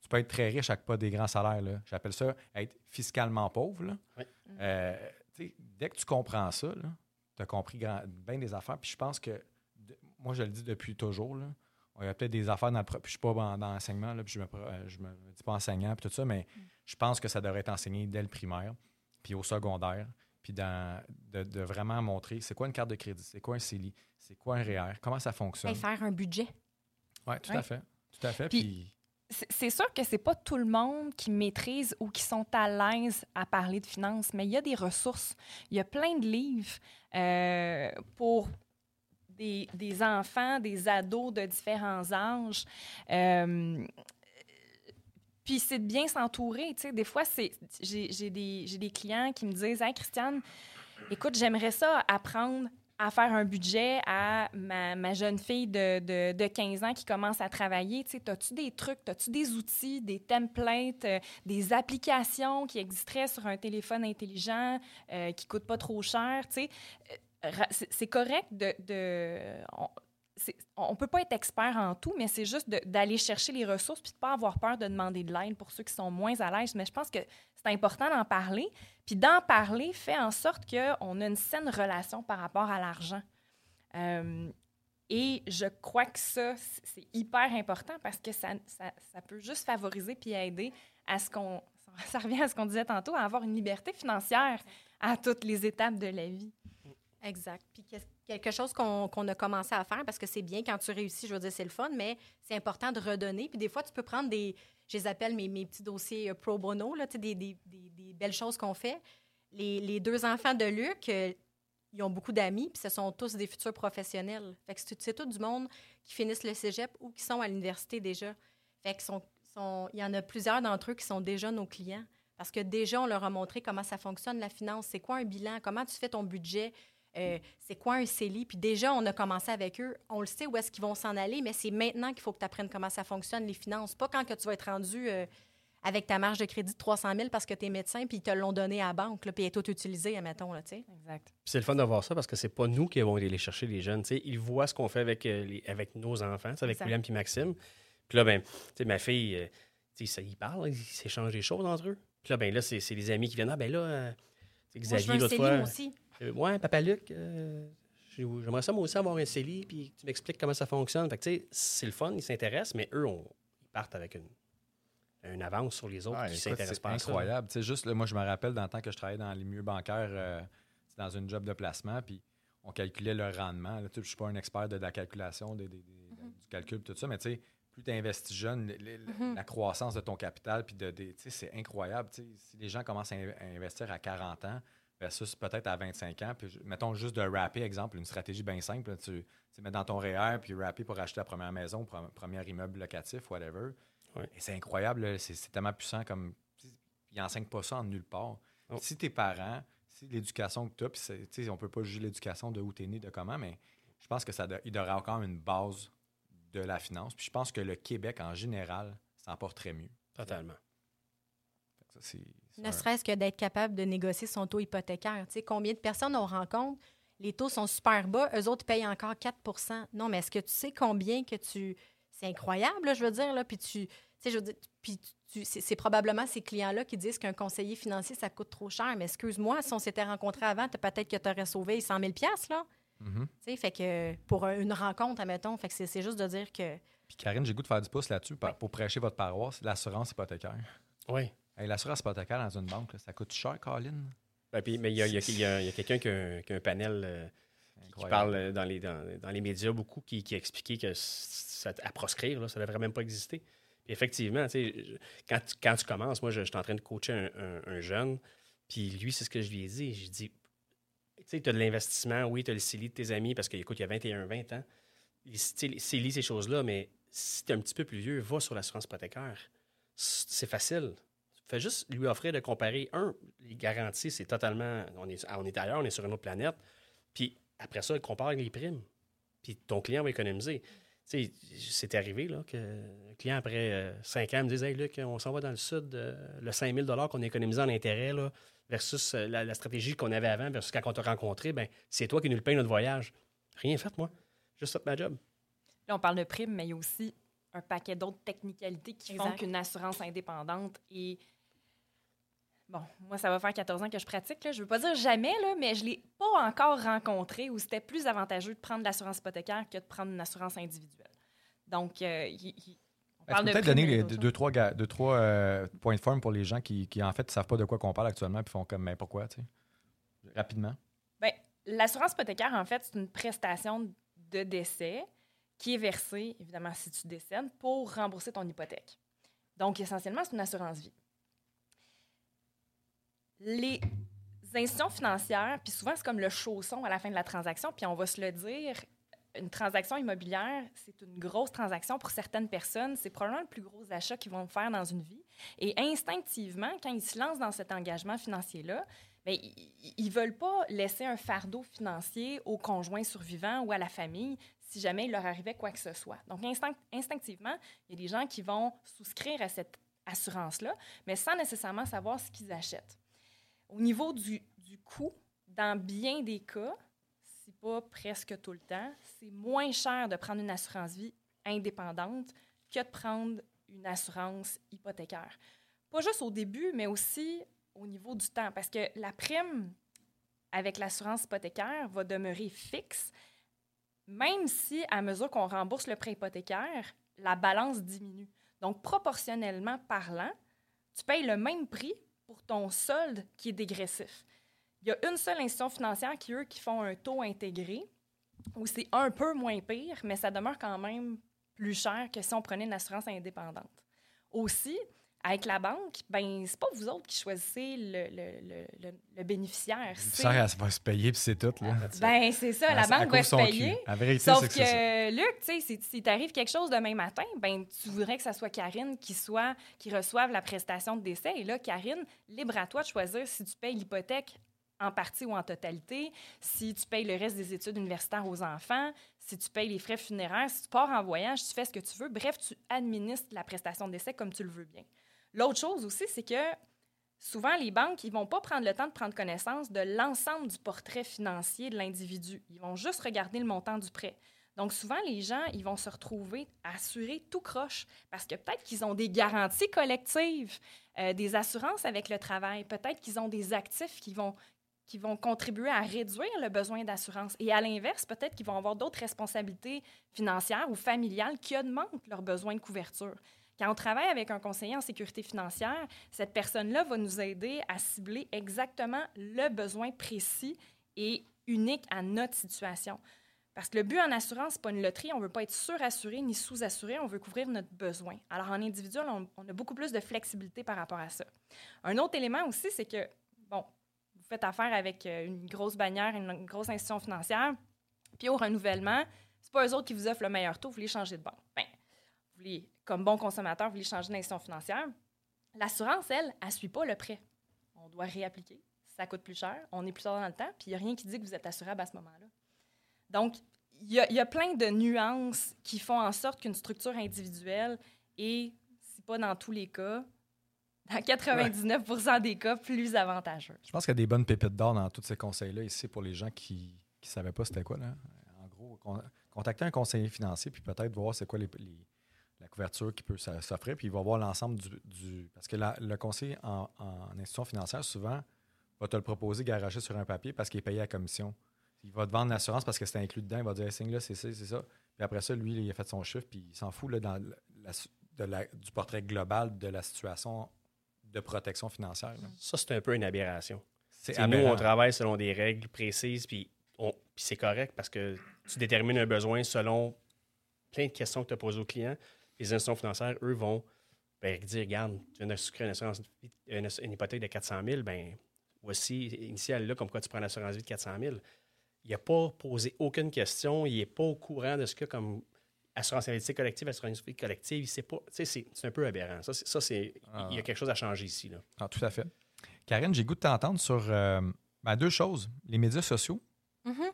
tu peux être très riche avec pas des grands salaires. J'appelle ça être fiscalement pauvre. là. Oui. Euh, dès que tu comprends ça, tu as compris grand- bien des affaires. Puis je pense que, moi, je le dis depuis toujours, là, il y a peut-être des affaires dans le. Puis je suis pas dans, dans l'enseignement, là, puis je me, euh, je me dis pas enseignant, puis tout ça, mais je pense que ça devrait être enseigné dès le primaire, puis au secondaire, puis dans, de, de vraiment montrer c'est quoi une carte de crédit, c'est quoi un CELI, c'est quoi un REER, comment ça fonctionne. Hey, faire un budget. Oui, tout Ouais. à fait. Tout à fait. Puis- c'est sûr que c'est pas tout le monde qui maîtrise ou qui sont à l'aise à parler de finances, mais il y a des ressources. Il y a plein de livres euh, pour des, enfants, des ados de différents âges. Euh, puis c'est de bien s'entourer. Des fois, j'ai des, des clients qui me disent Hey, Christiane, écoute, j'aimerais ça apprendre à faire un budget à ma, jeune fille de, de, de 15 ans qui commence à travailler. Tu sais, as-tu des trucs, as-tu des outils, des templates, euh, des applications qui existeraient sur un téléphone intelligent euh, qui ne coûtent pas trop cher? Tu sais, Euh, c'est correct de... on, on peut pas être expert en tout, mais c'est juste d'aller chercher les ressources puis de pas avoir peur de demander de l'aide pour ceux qui sont moins à l'aise. Mais je pense que c'est important d'en parler. Puis d'en parler fait en sorte qu'on a une saine relation par rapport à l'argent. Euh, et je crois que ça, c'est hyper important parce que ça, ça, ça peut juste favoriser puis aider à ce qu'on. Ça revient à ce qu'on disait tantôt, à avoir une liberté financière à toutes les étapes de la vie. Exact. Puis quelque chose qu'on a commencé à faire, parce que c'est bien quand tu réussis, je veux dire, c'est le fun, mais c'est important de redonner. Puis des fois, tu peux prendre des, je les appelle mes, mes petits dossiers euh, pro bono, là, des, des- des- des belles choses qu'on fait. Les, les deux enfants de Luc, euh, ils ont beaucoup d'amis, puis ce sont tous des futurs professionnels. Fait que c'est tout du monde qui finissent le cégep ou qui sont à l'université déjà. Fait que sont, sont- il y en a plusieurs d'entre eux qui sont déjà nos clients. Parce que déjà, on leur a montré comment ça fonctionne, la finance. C'est quoi un bilan? Comment tu fais ton budget? Euh, c'est quoi un CELI? Puis déjà, on a commencé avec eux. On le sait où est-ce qu'ils vont s'en aller, mais c'est maintenant qu'il faut que tu apprennes comment ça fonctionne, les finances. Pas quand que tu vas être rendu euh, avec ta marge de crédit de 300 000 parce que tu es médecin puis ils te l'ont donné à la banque, là, puis elle est tout utilisée, admettons, là, tu sais. Exact. Puis c'est le fun de voir ça parce que c'est pas nous qui allons aller les chercher, les jeunes. tu sais. ils voient ce qu'on fait avec, euh, les- avec nos enfants, avec Exact. William et Maxime. Puis là, ben, tu sais, ma fille, euh, tu sais, ça, ils parlent, ils s'échangent des choses entre eux. Puis là, ben là, c'est c'est les amis qui viennent. Ah, ben là, euh, Moi, je Xavier, veux un l'autre CELI, fois. moi aussi. Euh, ouais, Papa Luc, euh, j'ai- j'aimerais ça moi aussi avoir un CELI, puis tu m'expliques comment ça fonctionne. Fait que, tu sais, c'est le fun, ils s'intéressent, mais eux, on- ils partent avec une, une avance sur les autres Ouais, qui s'intéressent c'est pas à ça. incroyable. Tu sais, juste, là, moi, je me rappelle dans le temps que je travaillais dans les milieux bancaires, euh, dans une job de placement, puis on calculait le rendement. Là, tu sais, je ne suis pas un expert de la calculation, des- des- des- Mm-hmm. du calcul, tout ça, mais tu sais, plus tu investis jeune, Mm-hmm. la croissance de ton capital, puis de, des- tu sais, c'est incroyable. Tu sais, si les gens commencent à, in- à investir à 40 ans, versus peut-être à 25 ans, puis mettons juste de rapper, exemple, une stratégie bien simple, là, tu, tu mets dans ton REER, puis rapper pour acheter la première maison, pre- premier immeuble locatif, whatever. Et c'est incroyable, c'est tellement puissant comme. Ils n'enseignent pas ça en nulle part. Non. Si tes parents, si l'éducation que tu as, puis on peut pas juger l'éducation de où tu es né, de comment, mais je pense que ça il devrait avoir quand même une base de la finance. Puis je pense que le Québec, en général, s'en porterait mieux. Totalement. Ça, c'est Ne serait-ce que d'être capable de négocier son taux hypothécaire. Tu sais, combien de personnes on rencontre, les taux sont super bas, eux autres payent encore 4% Non, mais est-ce que tu sais combien que tu. C'est incroyable, là, je veux dire, là. Puis tu. tu sais, je veux dire, puis tu- c'est c'est probablement ces clients-là qui disent qu'un conseiller financier, ça coûte trop cher. Mais excuse-moi, si on s'était rencontrés avant, t'as- peut-être que tu aurais sauvé 100 000 là. Tu sais, fait que pour un- une rencontre, admettons, fait que c'est c'est juste de dire que. Puis Karine, j'ai le goût de faire du pouce là-dessus pour prêcher votre paroisse, l'assurance hypothécaire. Oui. Hey, l'assurance hypothécaire dans une banque, là, ça coûte cher, Colin? Ben, puis- mais il y a, il y a- il y a- il y a quelqu'un qui a, un- qui a un panel euh, qui parle euh, dans les, dans, dans les médias beaucoup, qui, qui a expliqué que ça, à proscrire, là, ça ne devrait même pas exister. Puis effectivement, quand, tu- quand tu commences, moi, je, je suis en train de coacher un, un- un jeune, puis lui, c'est ce que je lui ai dit. J'ai dit, tu sais, tu as de l'investissement, oui, tu as le CELI de tes amis, parce qu'écoute, il y a 21, 20 ans. CELI, ces choses-là, mais si tu es un petit peu plus vieux, va sur l'assurance hypothécaire. C'est facile. Fais juste lui offrir de comparer. Un, les garanties, c'est totalement. On est, on est ailleurs, on est sur une autre planète. Puis après ça, compare les primes. Puis ton client va économiser. Tu sais, c'est arrivé là, que un client, après euh, cinq ans, me dise Hey, Luc, on s'en va dans le sud, euh, le 5 000 qu'on a économisé en intérêt là, versus euh, la, la stratégie qu'on avait avant, versus quand on t'a rencontré, ben, c'est toi qui nous le paye notre voyage. Rien fait, moi. Juste fait ma job. Là, on parle de primes, mais il y a aussi un paquet d'autres technicalités qui font qu'une assurance indépendante est. Bon, moi, ça va faire 14 ans que je pratique. Là. Je ne veux pas dire jamais, là, mais je ne l'ai pas encore rencontré où c'était plus avantageux de prendre l'assurance hypothécaire que de prendre une assurance individuelle. Donc, euh, il- il- on parle de peut-être donner y les deux, trois, deux, trois euh, points de forme pour les gens qui, qui, en fait, ne savent pas de quoi qu'on parle actuellement puis font comme, mais pourquoi, tu sais? Rapidement? Ben, l'assurance hypothécaire, en fait, c'est une prestation de décès qui est versée, évidemment, si tu décèdes, pour rembourser ton hypothèque. Donc, essentiellement, c'est une assurance vie. Les institutions financières, puis souvent, c'est comme le chausson à la fin de la transaction, puis on va se le dire, une transaction immobilière, c'est une grosse transaction pour certaines personnes. C'est probablement le plus gros achat qu'ils vont faire dans une vie. Et instinctivement, quand ils se lancent dans cet engagement financier-là, ben, ils ne veulent pas laisser un fardeau financier au conjoint survivant ou à la famille si jamais il leur arrivait quoi que ce soit. Donc, instinct- instinctivement, il y a des gens qui vont souscrire à cette assurance-là, mais sans nécessairement savoir ce qu'ils achètent. Au niveau du, coût, dans bien des cas, si pas presque tout le temps, c'est moins cher de prendre une assurance vie indépendante que de prendre une assurance hypothécaire. Pas juste au début, mais aussi au niveau du temps, parce que la prime avec l'assurance hypothécaire va demeurer fixe, même si, à mesure qu'on rembourse le prêt hypothécaire, la balance diminue. Donc, proportionnellement parlant, tu payes le même prix pour ton solde qui est dégressif. Il y a une seule institution financière qui, eux, qui font un taux intégré, où c'est un peu moins pire, mais ça demeure quand même plus cher que si on prenait une assurance indépendante. Aussi, avec la banque, ben c'est pas vous autres qui choisissez le, le- le- le- le bénéficiaire. Ça, elle va se payer puis c'est tout. Là. Ben, c'est ça, la Elle- banque va se payer. La vérité, Sauf c'est que c'est ça. que, Luc, tu sais, si, si t'arrive quelque chose demain matin, ben tu voudrais que ça soit Karine qui soit qui reçoive la prestation de décès. Et là, Karine, libre à toi de choisir si tu payes l'hypothèque en partie ou en totalité, si tu payes le reste des études universitaires aux enfants, si tu payes les frais funéraires, si tu pars en voyage, tu fais ce que tu veux. Bref, tu administres la prestation de décès comme tu le veux bien. L'autre chose aussi, c'est que souvent, les banques, ils vont pas prendre le temps de prendre connaissance de l'ensemble du portrait financier de l'individu. Ils vont juste regarder le montant du prêt. Donc, souvent, les gens, ils vont se retrouver assurés tout croche parce que peut-être qu'ils ont des garanties collectives, euh, des assurances avec le travail, peut-être qu'ils ont des actifs qui vont, qui vont contribuer à réduire le besoin d'assurance. Et à l'inverse, peut-être qu'ils vont avoir d'autres responsabilités financières ou familiales qui augmentent leurs besoins de couverture. Quand on travaille avec un conseiller en sécurité financière, cette personne-là va nous aider à cibler exactement le besoin précis et unique à notre situation. Parce que le but en assurance, ce n'est pas une loterie. On ne veut pas être surassuré ni sous-assuré. On veut couvrir notre besoin. Alors, en individuel, on, a beaucoup plus de flexibilité par rapport à ça. Un autre élément aussi, c'est que, bon, vous faites affaire avec euh, une grosse bannière, une, grosse institution financière, puis au renouvellement, c'est pas eux autres qui vous offrent le meilleur taux, vous voulez changer de banque. Ben, vous voulez, comme bon consommateur, vous voulez changer d'institution financière. L'assurance, elle, elle ne suit pas le prêt. On doit réappliquer. Ça coûte plus cher. On est plus tard dans le temps. Puis il n'y a rien qui dit que vous êtes assurable à ce moment-là. Donc, il y, a- plein de nuances qui font en sorte qu'une structure individuelle est, si pas dans tous les cas, dans 99% des cas, plus avantageuse. Je pense qu'il y a des bonnes pépites d'or dans tous ces conseils-là ici pour les gens qui ne savaient pas c'était quoi. Là. En gros, con- contacter un conseiller financier puis peut-être voir c'est quoi les- la couverture qui peut s'offrir, puis il va voir l'ensemble du, du- Parce que la- le conseiller en, en institution financière, souvent, va te le proposer garoché sur un papier parce qu'il est payé à commission. Il va te vendre l'assurance parce que c'est inclus dedans. Il va dire hey, signe là, c'est ça, c'est ça. Puis après ça, lui, il a fait son chiffre, puis il s'en fout là, dans la- de la- du portrait global de la situation de protection financière. là. Ça, c'est un peu une aberration. C'est nous, on travaille selon des règles précises, puis on- puis c'est correct parce que tu détermines un besoin selon plein de questions que tu as posées aux clients. Les institutions financières, eux, vont ben, dire regarde, tu viens de souscrire une, assurance, une, une hypothèque de 400 000, ben voici, initial là, comme quoi tu prends l'assurance vie de 400 000. Il n'a pas posé aucune question, il n'est pas au courant de ce que comme assurance invalidité collective, assurance vie collective, il sait pas. Tu sais, c'est un peu aberrant. Ça, c'est- ça, c'est, il y a quelque chose à changer ici. Là. Ah, tout à fait. Karine, j'ai goût de t'entendre sur euh, ben, deux choses. Les médias sociaux. Mhm.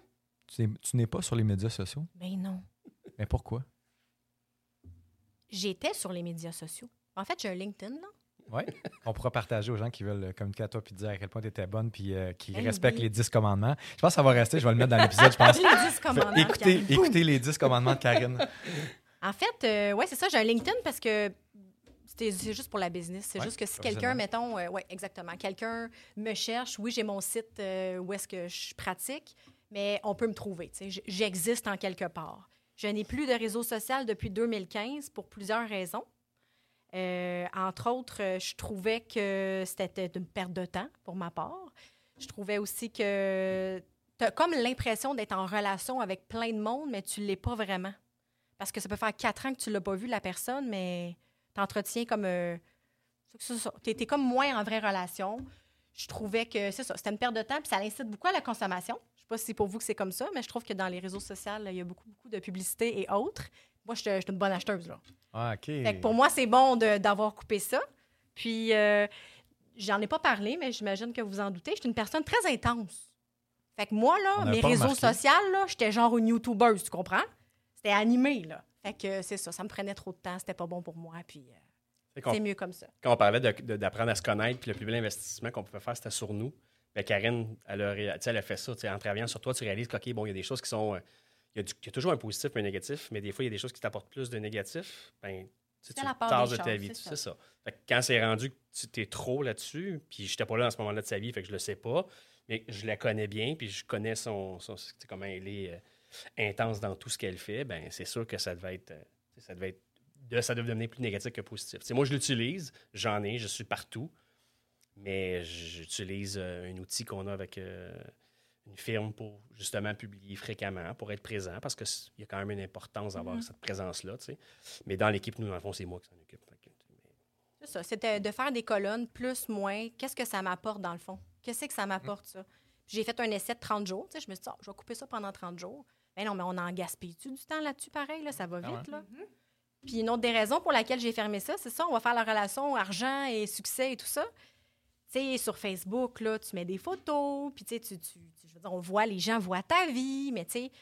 Tu n'es- tu n'es pas sur les médias sociaux. Ben non. Mais pourquoi? J'étais sur les médias sociaux. En fait, j'ai un LinkedIn, là. Oui. On pourra partager aux gens qui veulent euh, communiquer à toi puis dire à quel point tu étais bonne puis euh, qui respectent oui. les 10 commandements. Je pense que ça va rester. Je vais le mettre dans l'épisode, je pense. Les 10 commandements. écoutez, écoutez les 10 commandements de Karine. En fait, euh, ouais, c'est ça, j'ai un LinkedIn parce que c'est juste pour la business. C'est Ouais, juste que si quelqu'un, mettons, euh, ouais, exactement, quelqu'un me cherche, oui, j'ai mon site où est-ce que je pratique, mais on peut me trouver. J'existe en quelque part. Je n'ai plus de réseau social depuis 2015 pour plusieurs raisons. Euh, entre autres, euh, je trouvais que c'était une perte de temps pour ma part. Je trouvais aussi que tu as comme l'impression d'être en relation avec plein de monde, mais tu ne l'es pas vraiment. Parce que ça peut faire quatre ans que tu ne l'as pas vu, la personne, mais tu entretiens comme. euh. Tu comme moins en vraie relation. Je trouvais que c'est ça. C'était une perte de temps, puis ça incite beaucoup à la consommation. Je ne sais pas si c'est pour vous que c'est comme ça, mais je trouve que dans les réseaux sociaux, il y a beaucoup, beaucoup de publicité et autres. Moi, je suis une bonne acheteuse. Là. Ah, OK. Fait que pour moi, c'est bon d'avoir coupé ça. Puis, euh, j'en ai pas parlé, mais j'imagine que vous en doutez. Je suis une personne très intense. Fait que moi, là, mes réseaux remarqué. sociaux, là, j'étais genre une YouTuber, tu comprends? C'était animé, là. Fait que c'est ça, ça me prenait trop de temps, c'était pas bon pour moi, puis euh, C'est mieux comme ça. Quand on parlait d'apprendre à se connaître, puis le plus bel investissement qu'on pouvait faire, c'était sur nous. Ben, Karine, elle a, elle a fait ça. En travaillant sur toi, tu réalises qu'il bon, il y a des choses qui sont. euh, Il y, a du- il y a toujours un positif et un négatif, mais des fois, il y a des choses qui t'apportent plus de négatif. Ben, tu tasses de ta choses, vie. c'est C'est ça. Fait que quand c'est rendu que tu t'es trop là-dessus, puis j'étais pas là dans ce moment-là de sa vie, fait que je le sais pas, mais je la connais bien, puis je connais son, son- comment elle est euh, intense dans tout ce qu'elle fait, ben c'est sûr que ça devait être, euh, ça devait être de, ça devait devenir plus négatif que positif. Moi, je l'utilise, j'en ai, je suis partout, mais j'utilise euh, un outil qu'on a avec euh, une firme pour justement publier fréquemment, pour être présent, parce qu'il y a quand même une importance d'avoir cette présence-là. tu sais. Mais dans l'équipe, nous, dans le fond, c'est moi qui s'en occupe. C'est ça, c'était de faire des colonnes plus, moins. Qu'est-ce que ça m'apporte dans le fond? Qu'est-ce que ça m'apporte, ça? Puis J'ai fait un essai de 30 jours. Tu sais, je me suis dit, Ah, je vais couper ça pendant 30 jours. Mais non, mais on en gaspille-tu du temps là-dessus, pareil? Là, ça va Ah vite, là. Puis une autre des raisons pour laquelle j'ai fermé ça, c'est ça, on va faire la relation argent et succès et tout ça. Tu sais, sur Facebook, là, tu mets des photos, puis tu tu- tu- je veux dire, on voit, les gens voient ta vie, mais tu sais,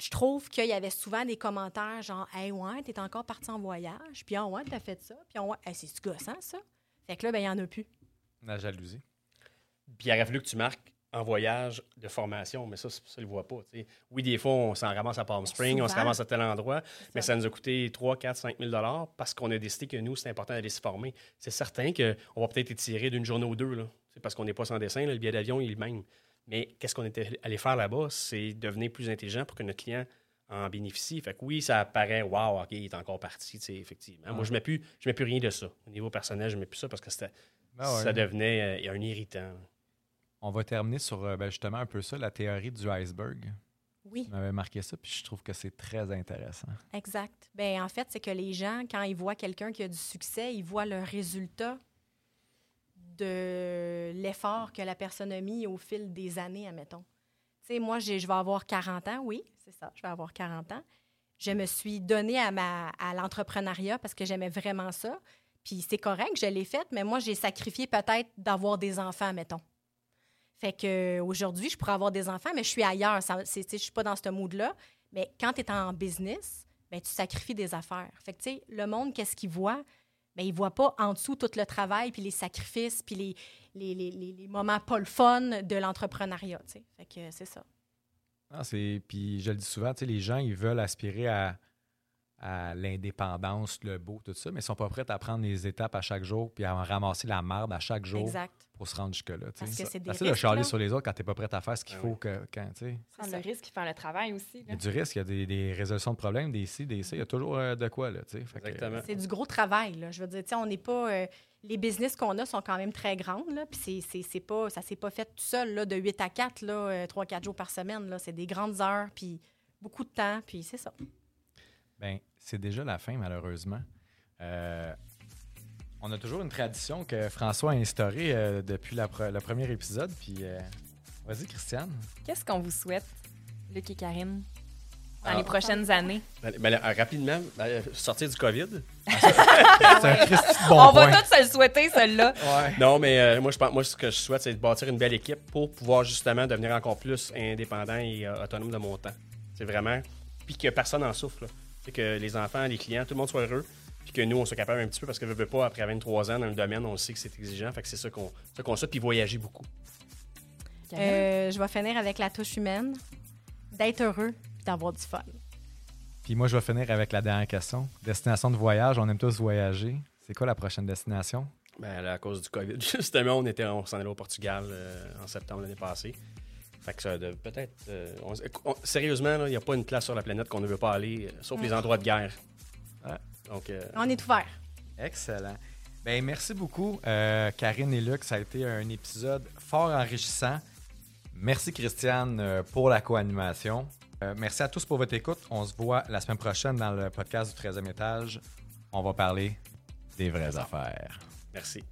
je trouve qu'il y avait souvent des commentaires genre, Hey, ouais, t'es encore parti en voyage, puis ah, ouais, t'as fait ça, puis ah, ouais, Hey, c'est-tu gossant, ça? Fait que là, ben, il n'y en a plus. La jalousie. Puis il aurait fallu que tu marques en voyage de formation, mais ça, ça, ne le voient pas. tu sais. Oui, des fois, on s'en ramasse à Palm Spring, on se ramasse à tel endroit, mais ça. nous a coûté 3, 4, 5 000 parce qu'on a décidé que nous, c'est important d'aller se former. C'est certain qu'on va peut-être étirer d'une journée ou deux, là, C'est parce qu'on n'est pas sans dessin, là, le billet d'avion il est le même. Mais qu'est-ce qu'on était allé faire là-bas? C'est devenir plus intelligent pour que notre client en bénéficie. Fait que oui, ça paraît, wow, OK, il est encore parti, tu sais, effectivement. Moi, je ne mets, plus- je mets plus rien de ça. Au niveau personnel, je ne mets plus ça parce que Ah ouais. ça devenait euh, un irritant. On va terminer sur euh, ben, justement un peu ça, la théorie du iceberg. Oui. Tu m'avais marqué ça, puis je trouve que c'est très intéressant. Exact. Ben en fait, c'est que les gens, quand ils voient quelqu'un qui a du succès, ils voient le résultat de l'effort que la personne a mis au fil des années, admettons. Tu sais, moi, je vais avoir 40 ans, oui, c'est ça, je vais avoir 40 ans. Je me suis donnée à, ma, à l'entrepreneuriat parce que j'aimais vraiment ça. Puis c'est correct, je l'ai fait, mais moi, j'ai sacrifié peut-être d'avoir des enfants, mettons. Fait que aujourd'hui, je pourrais avoir des enfants, mais je suis ailleurs. Ça, je suis pas dans ce mood-là. Mais quand tu es en business, ben, tu sacrifies des affaires. Fait que, le monde, qu'est-ce qu'il voit? Ben, il voit pas en dessous tout le travail, puis les sacrifices, puis les, les, les, les- moments pas le fun de l'entrepreneuriat. Fait que c'est ça. Ah. Puis je le dis souvent, les gens, ils veulent aspirer à, à l'indépendance, le beau, tout ça, mais ils sont pas prêts à prendre les étapes à chaque jour puis à en ramasser la marde à chaque jour Exact. pour se rendre jusque-là. Parce que c'est des Facile de risques, charler là. sur les autres quand tu n'es pas prêt à faire ce qu'il Ah faut oui. que, quand, tu sais. Prendre ça. le risque et faire le travail aussi. Il y a du risque, il y a des, des résolutions de problèmes, des ci, des ça. Il y a toujours euh, de quoi, là, Exactement. C'est du gros travail, là. Je veux dire, on n'est pas... euh, les business qu'on a sont quand même très grandes, là. Puis c'est- c'est, c'est pas... Ça s'est pas fait tout seul, là, de 8 à 4, là, 3-4 jours par semaine, là. C'est des grandes heures, puis beaucoup de temps, puis c'est ça. Ben, c'est déjà la fin, malheureusement. Euh, on a toujours une tradition que François a instaurée euh, depuis la pre- le premier épisode. Puis, euh, vas-y, Christiane. Qu'est-ce qu'on vous souhaite, Luc et Karine, dans Ah. les prochaines années? Ben, ben, rapidement, ben, sortir du COVID. C'est un Christy de bon On point. va tous se le souhaiter, celle-là. Non, mais euh, moi, je pense, moi, ce que je souhaite, c'est de bâtir une belle équipe pour pouvoir justement devenir encore plus indépendant et euh, autonome de mon temps. C'est vraiment. Puis que personne n'en souffre. là. C'est que les enfants, les clients, tout le monde soit heureux. Puis que nous, on soit capable un petit peu, parce que ne veut pas, après 23 ans dans le domaine, on sait que c'est exigeant. Fait que c'est ça qu'on ça qu'on souhaite, puis voyager beaucoup. Euh, je vais finir avec la touche humaine, d'être heureux puis d'avoir du fun. Puis moi, je vais finir avec la dernière question. Destination de voyage, on aime tous voyager. C'est quoi la prochaine destination? Ben, à cause du COVID, justement, on était, on s'en allait au Portugal euh, en septembre l'année passée. Fait que ça, de- peut-être. euh, on- on- sérieusement, il n'y a pas une place sur la planète qu'on ne veut pas aller, euh, sauf les endroits de guerre. Ouais. Donc, euh, On est ouvert. Excellent. Ben, merci beaucoup, euh, Karine et Luc. Ça a été un épisode fort enrichissant. Merci, Christiane, pour la co-animation. Euh, merci à tous pour votre écoute. On se voit la semaine prochaine dans le podcast du 13e étage. On va parler des vraies affaires. merci.